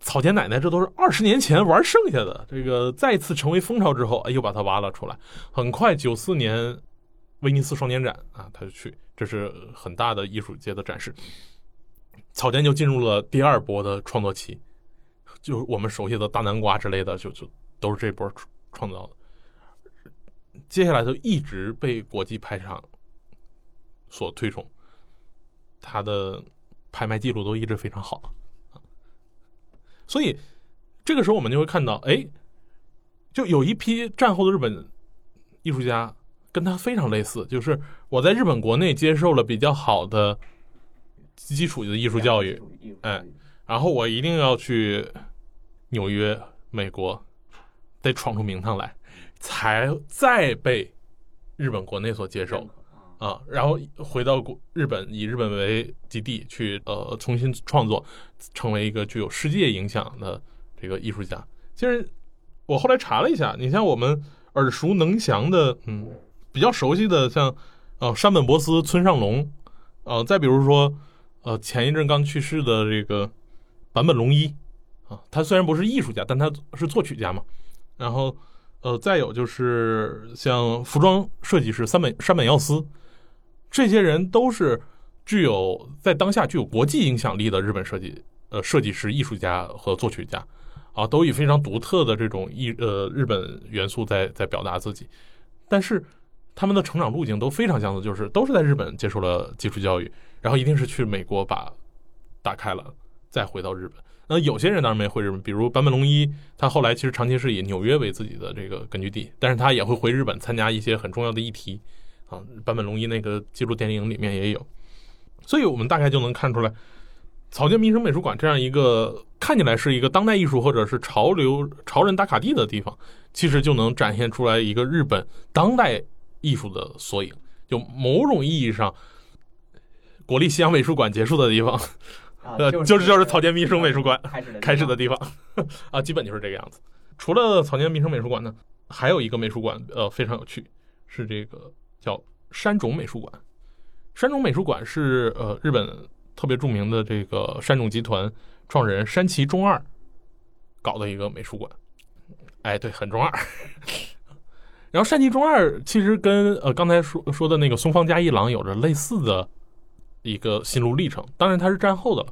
S1: 草间奶奶，这都是二十年前玩剩下的。这个再次成为风潮之后，哎，又把他挖了出来。很快，九四年威尼斯双年展啊，他就去，这是很大的艺术界的展示。草间就进入了第二波的创作期，就我们熟悉的大南瓜之类的，就就都是这波创造的。接下来就一直被国际拍场所推崇。他的拍卖记录都一直非常好，所以这个时候我们就会看到，哎，就有一批战后的日本艺术家跟他非常类似，就是我在日本国内接受了比较好的基础的艺术教育，哎，然后我一定要去纽约、美国，得闯出名堂来，才再被日本国内所接受。啊，然后回到国日本，以日本为基地去呃重新创作，成为一个具有世界影响的这个艺术家。其实我后来查了一下，你像我们耳熟能详的，嗯，比较熟悉的，像呃山本博司、村上隆，呃，再比如说呃前一阵刚去世的这个坂本龙一啊，他虽然不是艺术家，但他是作曲家嘛。然后呃再有就是像服装设计师三本山本耀司。这些人都是具有在当下具有国际影响力的日本设计呃设计师、艺术家和作曲家，啊，都以非常独特的这种艺呃日本元素在在表达自己。但是他们的成长路径都非常相似，就是都是在日本接受了基础教育，然后一定是去美国把打开了，再回到日本。那有些人当然没回日本，比如坂本龙一，他后来其实长期是以纽约为自己的这个根据地，但是他也会回日本参加一些很重要的议题啊。坂本龙一那个纪录电影里面也有，所以我们大概就能看出来，草间弥生美术馆这样一个看起来是一个当代艺术或者是潮流潮人打卡地的地方，其实就能展现出来一个日本当代艺术的缩影。就某种意义上，国立西洋美术馆结束的地方。呃，就是就是草间弥生美术馆开始的地方 啊，基本就是这个样子。除了草间弥生美术馆呢，还有一个美术馆，呃，非常有趣，是这个叫山种美术馆。山种美术馆是呃日本特别著名的这个山种集团创始人山崎忠二搞的一个美术馆。哎，对，很中二。然后山崎中二其实跟呃刚才说说的那个松方加一郎有着类似的。一个心路历程，当然他是战后的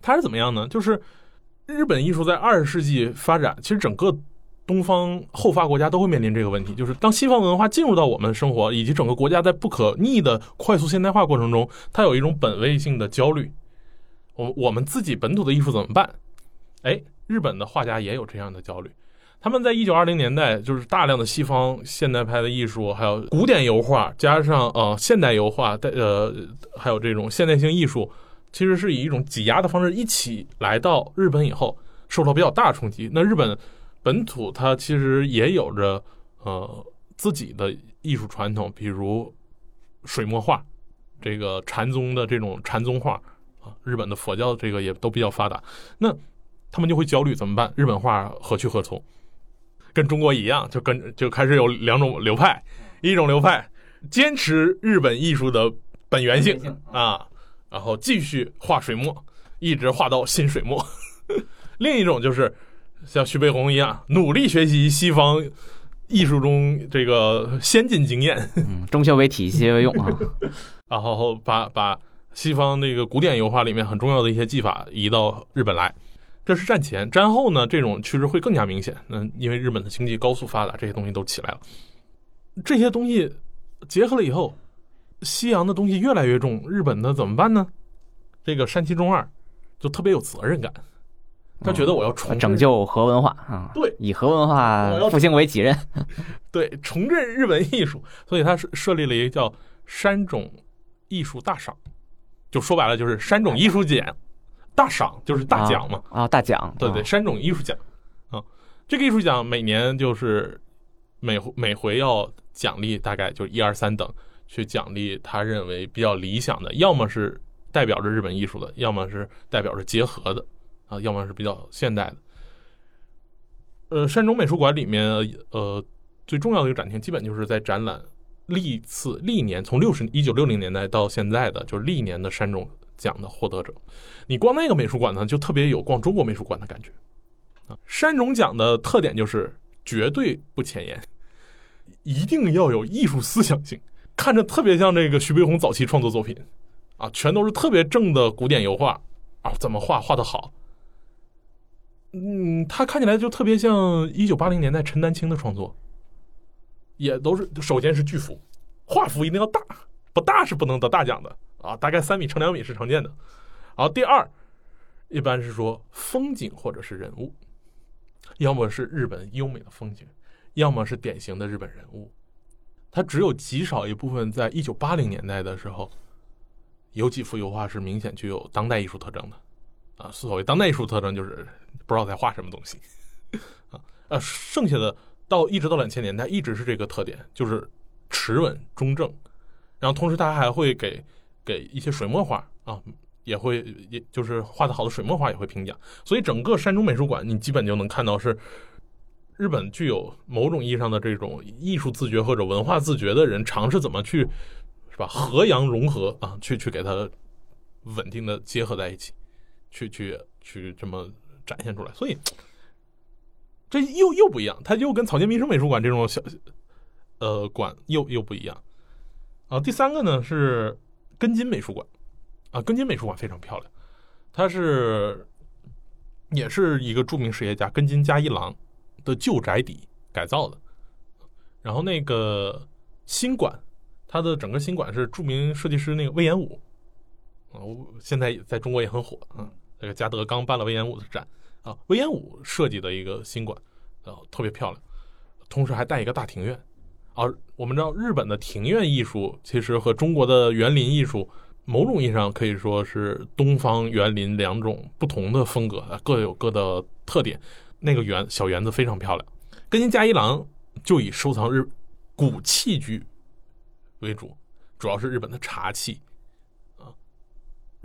S1: 他。是怎么样呢？就是日本艺术在二十世纪发展，其实整个东方后发国家都会面临这个问题，就是当西方文化进入到我们的生活，以及整个国家在不可逆的快速现代化过程中，它有一种本位性的焦虑。我我们自己本土的艺术怎么办？哎，日本的画家也有这样的焦虑。他们在一九二零年代，就是大量的西方现代派的艺术，还有古典油画，加上呃现代油画，带呃还有这种现代性艺术，其实是以一种挤压的方式一起来到日本以后，受到比较大冲击。那日本本土它其实也有着呃自己的艺术传统，比如水墨画，这个禅宗的这种禅宗画啊，日本的佛教这个也都比较发达。那他们就会焦虑怎么办？日本画何去何从？跟中国一样，就跟就开始有两种流派，一种流派坚持日本艺术的本源性啊，然后继续画水墨，一直画到新水墨；另一种就是像徐悲鸿一样，努力学习西方艺术中这个先进经验，嗯
S2: 中修为体，西修为用啊，
S1: 然后把把西方那个古典油画里面很重要的一些技法移到日本来。这是战前，战后呢，这种趋势会更加明显。嗯，因为日本的经济高速发达，这些东西都起来了。这些东西结合了以后，西洋的东西越来越重，日本的怎么办呢？这个山崎中二就特别有责任感，他觉得我要重
S2: 拯救和文化啊，
S1: 对，
S2: 以和文化复兴为己任，
S1: 对，重振日本艺术，所以他设设立了一个叫山种艺术大赏，就说白了就是山种艺术奖。大赏就是大奖嘛
S2: 啊，大奖，
S1: 对对，山种艺术奖啊，这个艺术奖每年就是每每回要奖励大概就一二三等，去奖励他认为比较理想的，要么是代表着日本艺术的，要么是代表着结合的啊，要么是比较现代的。呃，山中美术馆里面呃最重要的一个展厅，基本就是在展览历次历年从六十一九六零年代到现在的就是历年的山中。奖的获得者，你逛那个美术馆呢，就特别有逛中国美术馆的感觉啊。山中奖的特点就是绝对不前沿，一定要有艺术思想性，看着特别像这个徐悲鸿早期创作作品啊，全都是特别正的古典油画啊，怎么画画的好？嗯，他看起来就特别像一九八零年代陈丹青的创作，也都是首先是巨幅，画幅一定要大，不大是不能得大奖的。啊，大概三米乘两米是常见的。然后第二，一般是说风景或者是人物，要么是日本优美的风景，要么是典型的日本人物。它只有极少一部分，在一九八零年代的时候，有几幅油画是明显具有当代艺术特征的。啊，所谓当代艺术特征就是不知道在画什么东西。啊，呃，剩下的到一直到两千年代一直是这个特点，就是持稳中正。然后同时他还会给。给一些水墨画啊，也会，也就是画的好的水墨画也会评奖，所以整个山中美术馆你基本就能看到是日本具有某种意义上的这种艺术自觉或者文化自觉的人尝试怎么去是吧和洋融合啊，去去给它稳定的结合在一起，去去去这么展现出来，所以这又又不一样，它又跟草间弥生美术馆这种小呃馆又又不一样啊。第三个呢是。根津美术馆，啊，根津美术馆非常漂亮，它是也是一个著名实业家根津嘉一郎的旧宅邸改造的。然后那个新馆，它的整个新馆是著名设计师那个魏延武，啊，现在在中国也很火啊。这个嘉德刚办了魏延五的展啊，魏延五设计的一个新馆，呃，特别漂亮，同时还带一个大庭院。啊我们知道，日本的庭院艺术其实和中国的园林艺术，某种意义上可以说是东方园林两种不同的风格，各有各的特点。那个园小园子非常漂亮。根津加一郎就以收藏日古器具为主，主要是日本的茶器啊，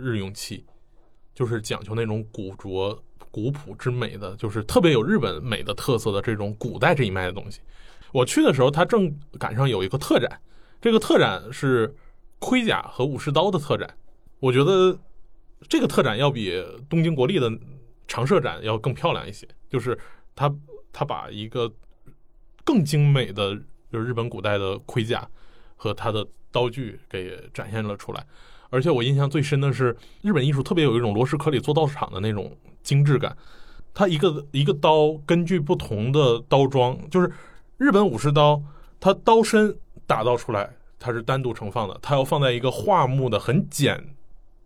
S1: 日用器，就是讲究那种古拙古朴之美的，就是特别有日本美的特色的这种古代这一脉的东西。我去的时候，他正赶上有一个特展，这个特展是盔甲和武士刀的特展。我觉得这个特展要比东京国立的长设展要更漂亮一些，就是他他把一个更精美的就是日本古代的盔甲和他的刀具给展现了出来。而且我印象最深的是，日本艺术特别有一种螺丝壳里做道场的那种精致感。它一个一个刀根据不同的刀装，就是日本武士刀，它刀身打造出来，它是单独盛放的，它要放在一个桦木的很简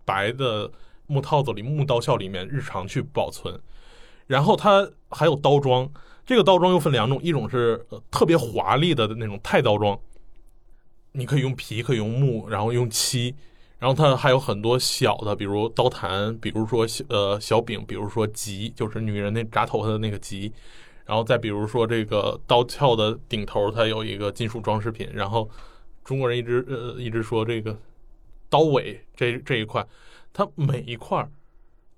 S1: 白的木套子里、木刀鞘里面日常去保存。然后它还有刀装，这个刀装又分两种，一种是特别华丽的那种太刀装，你可以用皮，可以用木，然后用漆。然后它还有很多小的，比如刀坛，比如说小呃小柄，比如说髻，就是女人那扎头发的那个髻。然后再比如说这个刀鞘的顶头，它有一个金属装饰品。然后中国人一直呃一直说这个刀尾这这一块，它每一块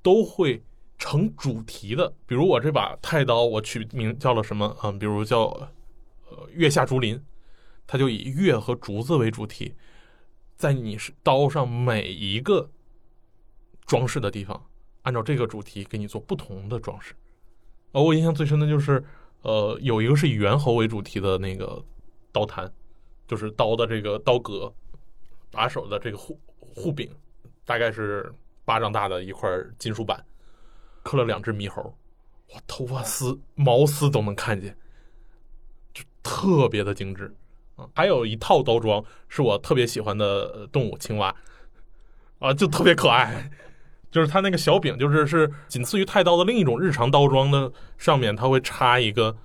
S1: 都会成主题的。比如我这把太刀，我取名叫了什么啊？比如叫呃月下竹林，它就以月和竹子为主题。在你是刀上每一个装饰的地方，按照这个主题给你做不同的装饰。而我印象最深的就是，呃，有一个是以猿猴为主题的那个刀坛，就是刀的这个刀格，把手的这个护护柄，大概是巴掌大的一块金属板，刻了两只猕猴，哇，头发丝、毛丝都能看见，就特别的精致。还有一套刀装是我特别喜欢的动物青蛙，啊，就特别可爱。就是它那个小柄，就是是仅次于太刀的另一种日常刀装的上面，它会插一个，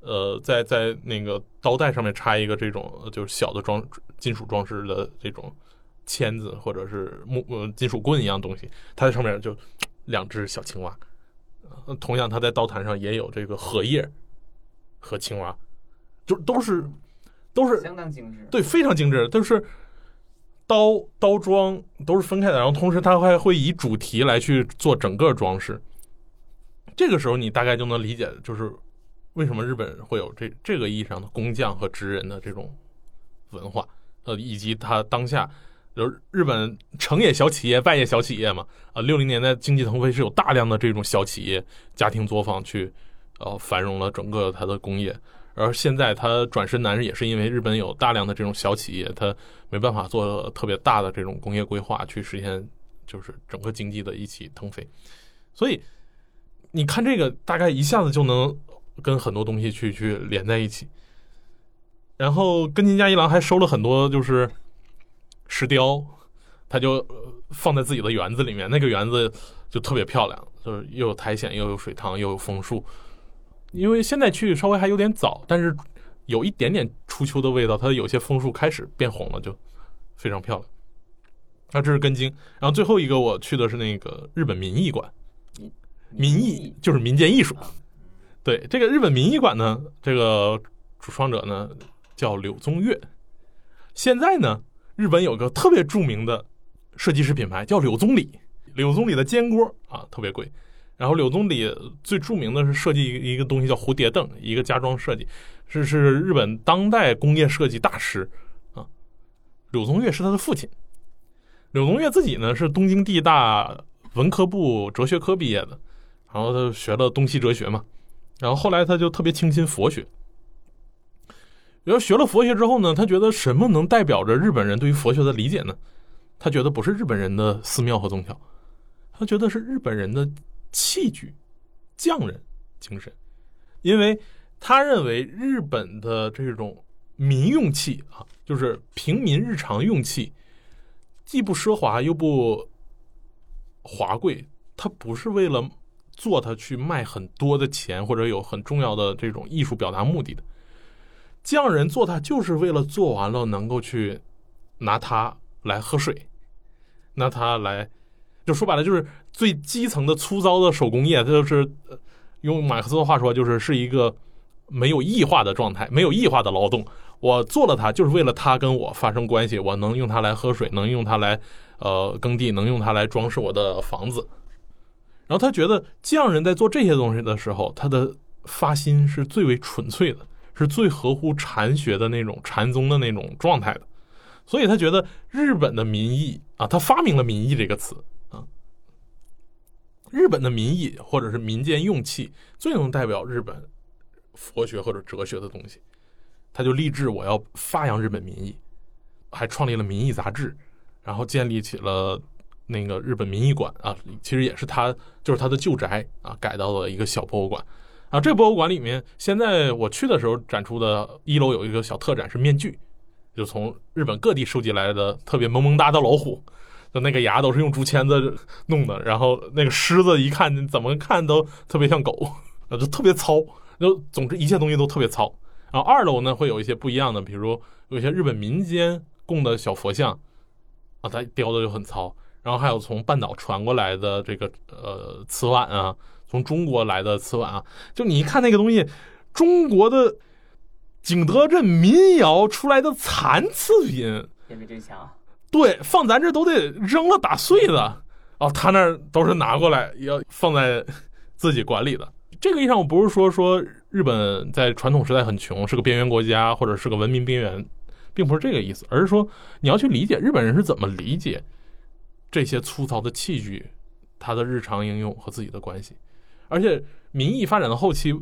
S1: 呃，在在那个刀带上面插一个这种就是小的装金属装饰的这种签子或者是木呃金属棍一样东西。它在上面就两只小青蛙，同样它在刀坛上也有这个荷叶和青蛙，就都是。都是
S2: 相当精致，
S1: 对，非常精致，都是刀刀装都是分开的，然后同时它还会以主题来去做整个装饰。这个时候你大概就能理解，就是为什么日本会有这这个意义上的工匠和职人的这种文化，呃，以及它当下就是日本成也小企业，败也小企业嘛，啊，六零年代经济腾飞是有大量的这种小企业家庭作坊去呃繁荣了整个它的工业。而现在他转身难，也是因为日本有大量的这种小企业，他没办法做特别大的这种工业规划，去实现就是整个经济的一起腾飞。所以你看这个，大概一下子就能跟很多东西去去连在一起。然后根津家一郎还收了很多就是石雕，他就放在自己的园子里面，那个园子就特别漂亮，就是又有苔藓，又有水塘，又有枫树。因为现在去稍微还有点早，但是有一点点初秋的味道，它有些枫树开始变红了，就非常漂亮。那这是根茎，然后最后一个我去的是那个日本民艺馆，民艺就是民间艺术。对，这个日本民艺馆呢，这个主创者呢叫柳宗悦。现在呢，日本有个特别著名的设计师品牌叫柳宗理，柳宗理的煎锅啊特别贵。然后柳宗理最著名的是设计一个一个东西叫蝴蝶凳，一个家装设计，是是日本当代工业设计大师啊。柳宗悦是他的父亲。柳宗悦自己呢是东京地大文科部哲学科毕业的，然后他学了东西哲学嘛，然后后来他就特别倾心佛学。然后学了佛学之后呢，他觉得什么能代表着日本人对于佛学的理解呢？他觉得不是日本人的寺庙和宗教，他觉得是日本人的。器具匠人精神，因为他认为日本的这种民用器啊，就是平民日常用器，既不奢华又不华贵，它不是为了做它去卖很多的钱或者有很重要的这种艺术表达目的的。匠人做它就是为了做完了能够去拿它来喝水，拿它来，就说白了就是最基层的粗糙的手工业，它就是用马克思的话说，就是是一个没有异化的状态，没有异化的劳动。我做了它，就是为了它跟我发生关系，我能用它来喝水，能用它来呃耕地，能用它来装饰我的房子。然后他觉得匠人在做这些东西的时候，他的发心是最为纯粹的，是最合乎禅学的那种禅宗的那种状态的。所以他觉得日本的民意啊，他发明了“民意”这个词。日本的民意或者是民间用器，最能代表日本佛学或者哲学的东西。他就立志我要发扬日本民意，还创立了民意杂志，然后建立起了那个日本民意馆啊，其实也是他就是他的旧宅啊，改到了一个小博物馆啊。这博物馆里面，现在我去的时候展出的一楼有一个小特展是面具，就从日本各地收集来的特别萌萌哒的老虎，就那个牙都是用竹签子弄的，然后那个狮子一看怎么看都特别像狗，啊，就特别糙，就总之一切东西都特别糙。然后二楼呢会有一些不一样的，比如有一些日本民间供的小佛像，啊，它雕的就很糙。然后还有从半岛传过来的这个呃瓷碗啊，从中国来的瓷碗啊，就你一看那个东西，中国的景德镇民窑出来的残次品，
S2: 辨别真强。
S1: 对，放咱这都得扔了打碎的。哦，他那都是拿过来要放在自己管理的。这个意义上，我不是说说日本在传统时代很穷，是个边缘国家，或者是个文明边缘，并不是这个意思，而是说你要去理解日本人是怎么理解这些粗糙的器具，它的日常应用和自己的关系。而且民意发展到后期，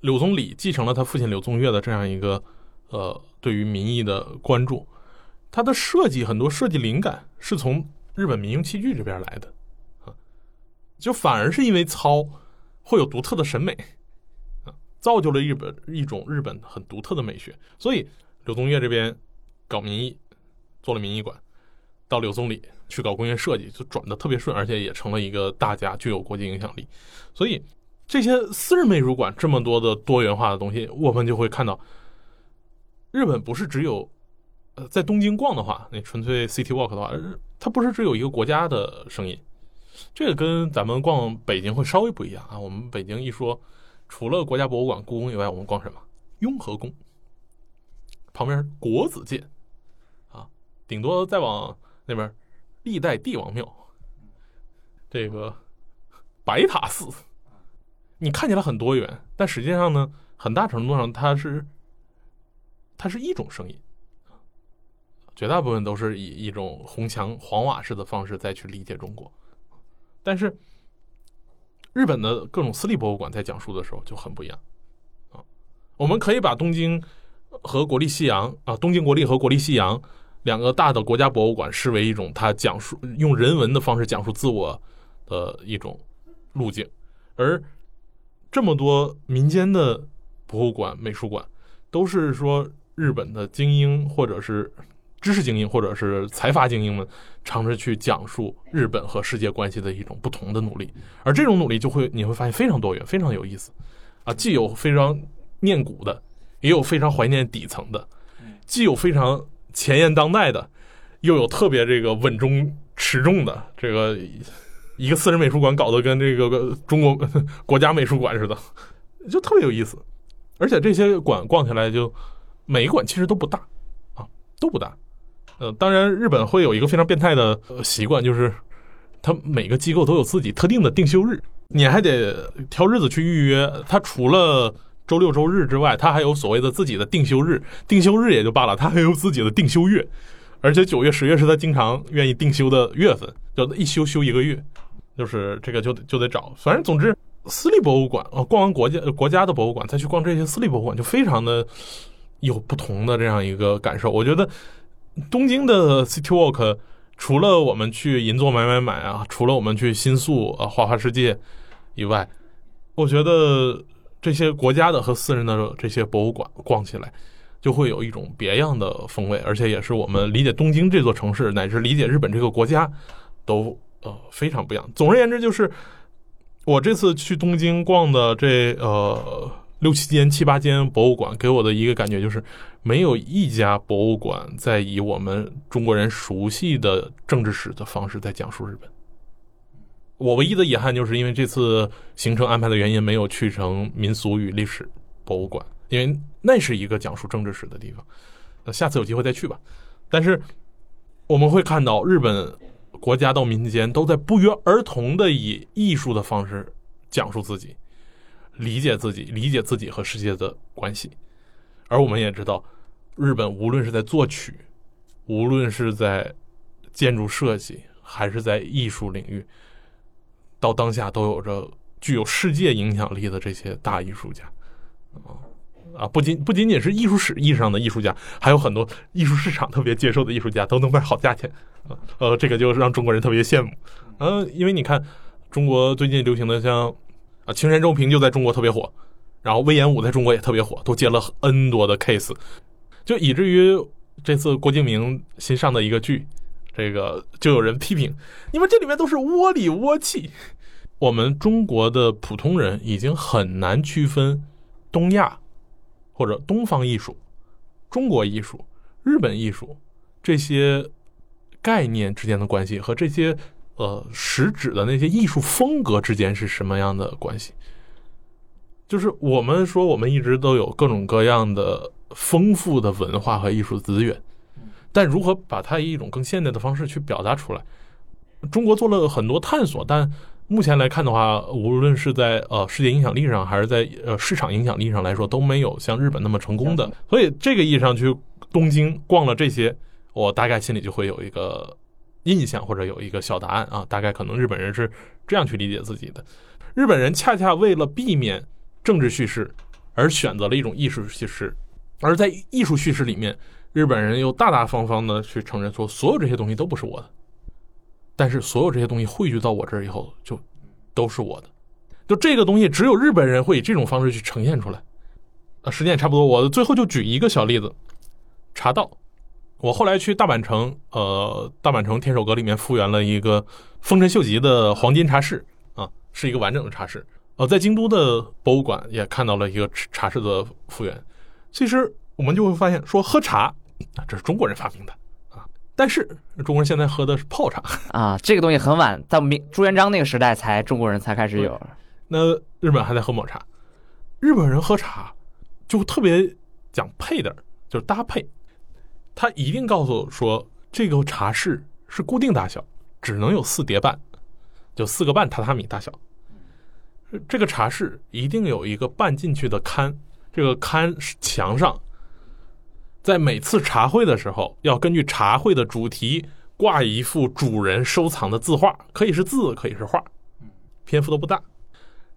S1: 柳宗理继承了他父亲柳宗悦的这样一个呃对于民意的关注，他的设计很多设计灵感是从日本民用器具这边来的啊，就反而是因为糙。会有独特的审美，啊，造就了日本一种日本很独特的美学。所以柳宗悦这边搞民意，做了民意馆，到柳宗理去搞工业设计，就转的特别顺，而且也成了一个大家，具有国际影响力。所以这些私人美术馆这么多的多元化的东西，我们就会看到，日本不是只有，呃，在东京逛的话，那纯粹 city walk 的话，它不是只有一个国家的声音。这个跟咱们逛北京会稍微不一样啊！我们北京一说，除了国家博物馆、故宫以外，我们逛什么？雍和宫，旁边国子监，啊，顶多再往那边，历代帝王庙，这个白塔寺，你看起来很多元，但实际上呢，很大程度上它是，它是一种声音，绝大部分都是以一种红墙黄瓦式的方式再去理解中国。但是，日本的各种私立博物馆在讲述的时候就很不一样啊。我们可以把东京和国立西洋啊，东京国立和国立西洋两个大的国家博物馆视为一种它讲述用人文的方式讲述自我的一种路径，而这么多民间的博物馆、美术馆都是说日本的精英或者是。知识精英或者是财阀精英们，尝试去讲述日本和世界关系的一种不同的努力，而这种努力就会你会发现非常多元，非常有意思，啊，既有非常念古的，也有非常怀念底层的，既有非常前沿当代的，又有特别这个稳中持重的，这个一个私人美术馆搞得跟这个中国国家美术馆似的，就特别有意思，而且这些馆逛起来就每一馆其实都不大，啊，都不大。呃，当然，日本会有一个非常变态的习惯，就是他每个机构都有自己特定的定休日，你还得挑日子去预约。他除了周六周日之外，他还有所谓的自己的定休日。定休日也就罢了，他还有自己的定休月，而且九月、十月是他经常愿意定休的月份，就一休休一个月。就是这个就就得找，反正总之，私立博物馆呃，逛完国家国家的博物馆，再去逛这些私立博物馆，就非常的有不同的这样一个感受。我觉得。东京的 City Walk，除了我们去银座买买买啊，除了我们去新宿啊花花世界以外，我觉得这些国家的和私人的这些博物馆逛起来，就会有一种别样的风味，而且也是我们理解东京这座城市，乃至理解日本这个国家，都呃非常不一样。总而言之，就是我这次去东京逛的这呃六七间、七八间博物馆，给我的一个感觉就是，没有一家博物馆在以我们中国人熟悉的政治史的方式在讲述日本。我唯一的遗憾就是因为这次行程安排的原因，没有去成民俗与历史博物馆，因为那是一个讲述政治史的地方。那下次有机会再去吧。但是我们会看到，日本国家到民间都在不约而同的以艺术的方式讲述自己，理解自己，理解自己和世界的关系。而我们也知道，日本无论是在作曲，无论是在建筑设计，还是在艺术领域。到当下都有着具有世界影响力的这些大艺术家，啊啊，不仅不仅仅是艺术史意义上的艺术家，还有很多艺术市场特别接受的艺术家都能卖好价钱，呃，这个就让中国人特别羡慕，嗯，因为你看中国最近流行的像啊青山周平就在中国特别火，然后魏延武在中国也特别火，都接了 N 多的 case，就以至于这次郭敬明新上的一个剧。这个就有人批评，你们这里面都是窝里窝气。我们中国的普通人已经很难区分东亚或者东方艺术、中国艺术、日本艺术这些概念之间的关系和这些呃实质的那些艺术风格之间是什么样的关系。就是我们说，我们一直都有各种各样的丰富的文化和艺术资源。但如何把它以一种更现代的方式去表达出来？中国做了很多探索，但目前来看的话，无论是在呃世界影响力上，还是在呃市场影响力上来说，都没有像日本那么成功的。所以这个意义上去东京逛了这些，我大概心里就会有一个印象，或者有一个小答案啊。大概可能日本人是这样去理解自己的。日本人恰恰为了避免政治叙事，而选择了一种艺术叙事，而在艺术叙事里面。日本人又大大方方的去承认说，所有这些东西都不是我的，但是所有这些东西汇聚到我这儿以后，就都是我的。就这个东西，只有日本人会以这种方式去呈现出来。啊，时间也差不多，我最后就举一个小例子：茶道。我后来去大阪城，呃，大阪城天守阁里面复原了一个丰臣秀吉的黄金茶室，啊，是一个完整的茶室。呃，在京都的博物馆也看到了一个茶室的复原。其实我们就会发现，说喝茶。啊，这是中国人发明的啊！但是中国人现在喝的是泡茶
S2: 啊，这个东西很晚，在明朱元璋那个时代才中国人才开始有。
S1: 那日本还在喝抹茶，日本人喝茶就特别讲配的，就是搭配。他一定告诉说，这个茶室是固定大小，只能有四叠半，就四个半榻榻米大小。这个茶室一定有一个半进去的龛，这个龛墙上。在每次茶会的时候，要根据茶会的主题挂一幅主人收藏的字画，可以是字，可以是画，篇幅都不大。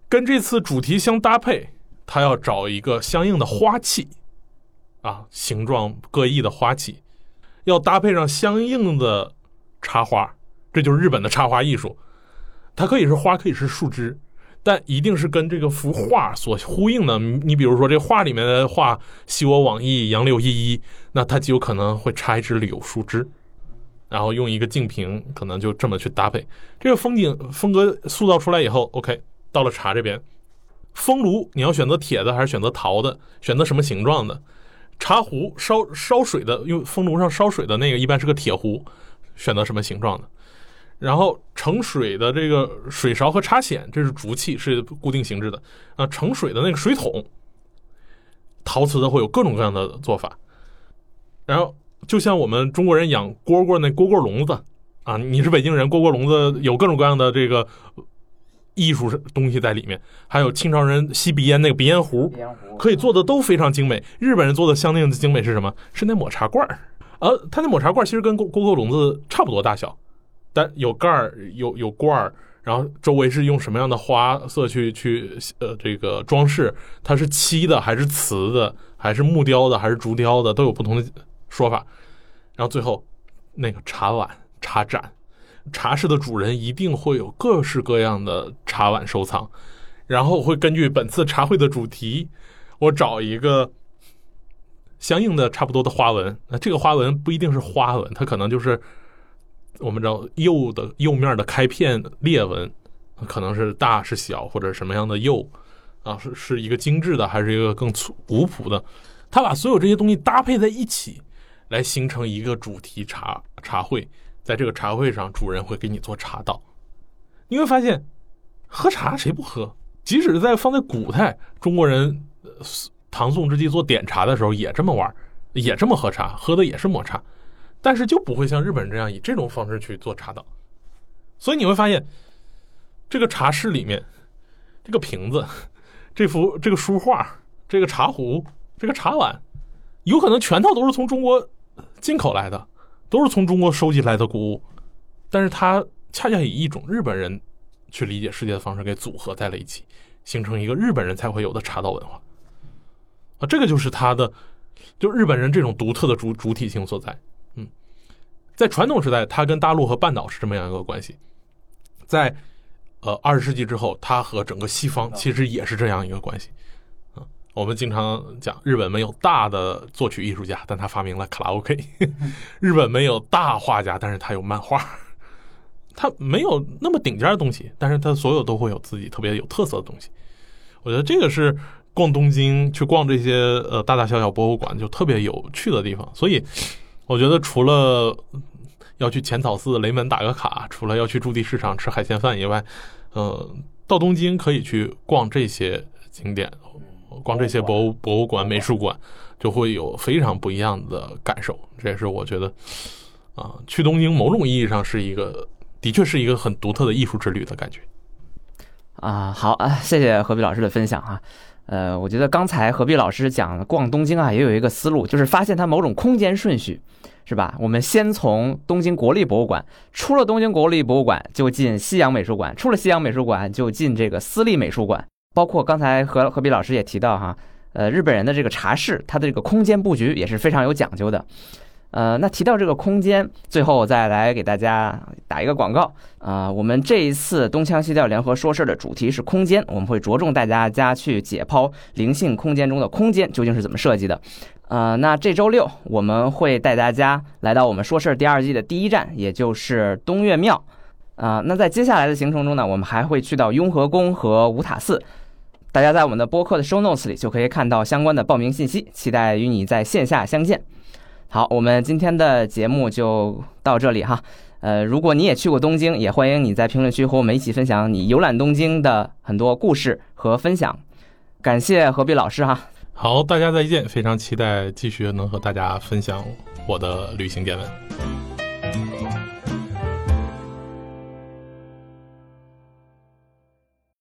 S1: 跟这次主题相搭配，他要找一个相应的花器，啊，形状各异的花器，要搭配上相应的插花，这就是日本的插花艺术。它可以是花，可以是树枝。但一定是跟这个幅画所呼应的。你比如说，这画里面的画“昔我往矣，杨柳依依”，那它极有可能会插一枝柳树枝，然后用一个净瓶，可能就这么去搭配。这个风景风格塑造出来以后，OK，到了茶这边，风炉你要选择铁的还是选择陶的？选择什么形状的？茶壶烧烧水的，用风炉上烧水的那个一般是个铁壶，选择什么形状的？然后盛水的这个水勺和茶筅，这是竹器，是固定形制的。啊，盛水的那个水桶，陶瓷的会有各种各样的做法。然后，就像我们中国人养蝈蝈那蝈蝈笼子啊，你是北京人，蝈蝈笼子有各种各样的这个艺术东西在里面。还有清朝人吸鼻烟那个鼻烟壶，可以做的都非常精美。日本人做的相应的精美是什么？是那抹茶罐儿。呃，它那抹茶罐其实跟蝈蝈蝈笼子差不多大小。但有盖儿，有有罐儿，然后周围是用什么样的花色去去呃这个装饰？它是漆的还是瓷的，还是木雕的还是竹雕的，都有不同的说法。然后最后那个茶碗、茶盏，茶室的主人一定会有各式各样的茶碗收藏，然后会根据本次茶会的主题，我找一个相应的差不多的花纹。那这个花纹不一定是花纹，它可能就是我们知道釉的釉面的开片裂纹，可能是大是小或者什么样的釉啊，是是一个精致的还是一个更粗古朴的？他把所有这些东西搭配在一起，来形成一个主题茶茶会。在这个茶会上，主人会给你做茶道。你会发现，喝茶谁不喝？即使在放在古代，中国人唐宋之际做点茶的时候也这么玩，也这么喝茶，喝的也是抹茶，但是就不会像日本人这样以这种方式去做茶道。所以你会发现，这个茶室里面，这个瓶子、这幅这个书画、这个茶壶、这个茶碗，有可能全套都是从中国进口来的。都是从中国收集来的古物，但是它恰恰以一种日本人去理解世界的方式给组合在了一起，形成一个日本人才会有的茶道文化啊，这个就是它的，就日本人这种独特的主主体性所在。嗯，在传统时代，它跟大陆和半岛是这么样一个关系，在呃二十世纪之后，它和整个西方其实也是这样一个关系。我们经常讲，日本没有大的作曲艺术家，但他发明了卡拉 OK；日本没有大画家，但是他有漫画。他没有那么顶尖的东西，但是他所有都会有自己特别有特色的东西。我觉得这个是逛东京去逛这些呃大大小小博物馆就特别有趣的地方。所以，我觉得除了要去浅草寺、雷门打个卡，除了要去驻地市场吃海鲜饭以外，呃，到东京可以去逛这些景点。光这些博物博物馆、美术馆，就会有非常不一样的感受。这也是我觉得，啊，去东京某种意义上是一个，的确是一个很独特的艺术之旅的感觉。
S2: 啊，好啊，谢谢何必老师的分享啊。呃，我觉得刚才何必老师讲逛东京啊，也有一个思路，就是发现它某种空间顺序，是吧？我们先从东京国立博物馆，出了东京国立博物馆就进西洋美术馆，出了西洋美术馆就进这个私立美术馆。包括刚才何何比老师也提到哈，呃，日本人的这个茶室，它的这个空间布局也是非常有讲究的。呃，那提到这个空间，最后我再来给大家打一个广告啊，我们这一次东腔西调联合说事儿的主题是空间，我们会着重带大家去解剖灵性空间中的空间究竟是怎么设计的。呃，那这周六我们会带大家来到我们说事儿第二季的第一站，也就是东岳庙。啊，那在接下来的行程中呢，我们还会去到雍和宫和五塔寺。大家在我们的播客的 show notes 里就可以看到相关的报名信息，期待与你在线下相见。好，我们今天的节目就到这里哈。呃，如果你也去过东京，也欢迎你在评论区和我们一起分享你游览东京的很多故事和分享。感谢何必老师哈。
S1: 好，大家再见，非常期待继续能和大家分享我的旅行见闻。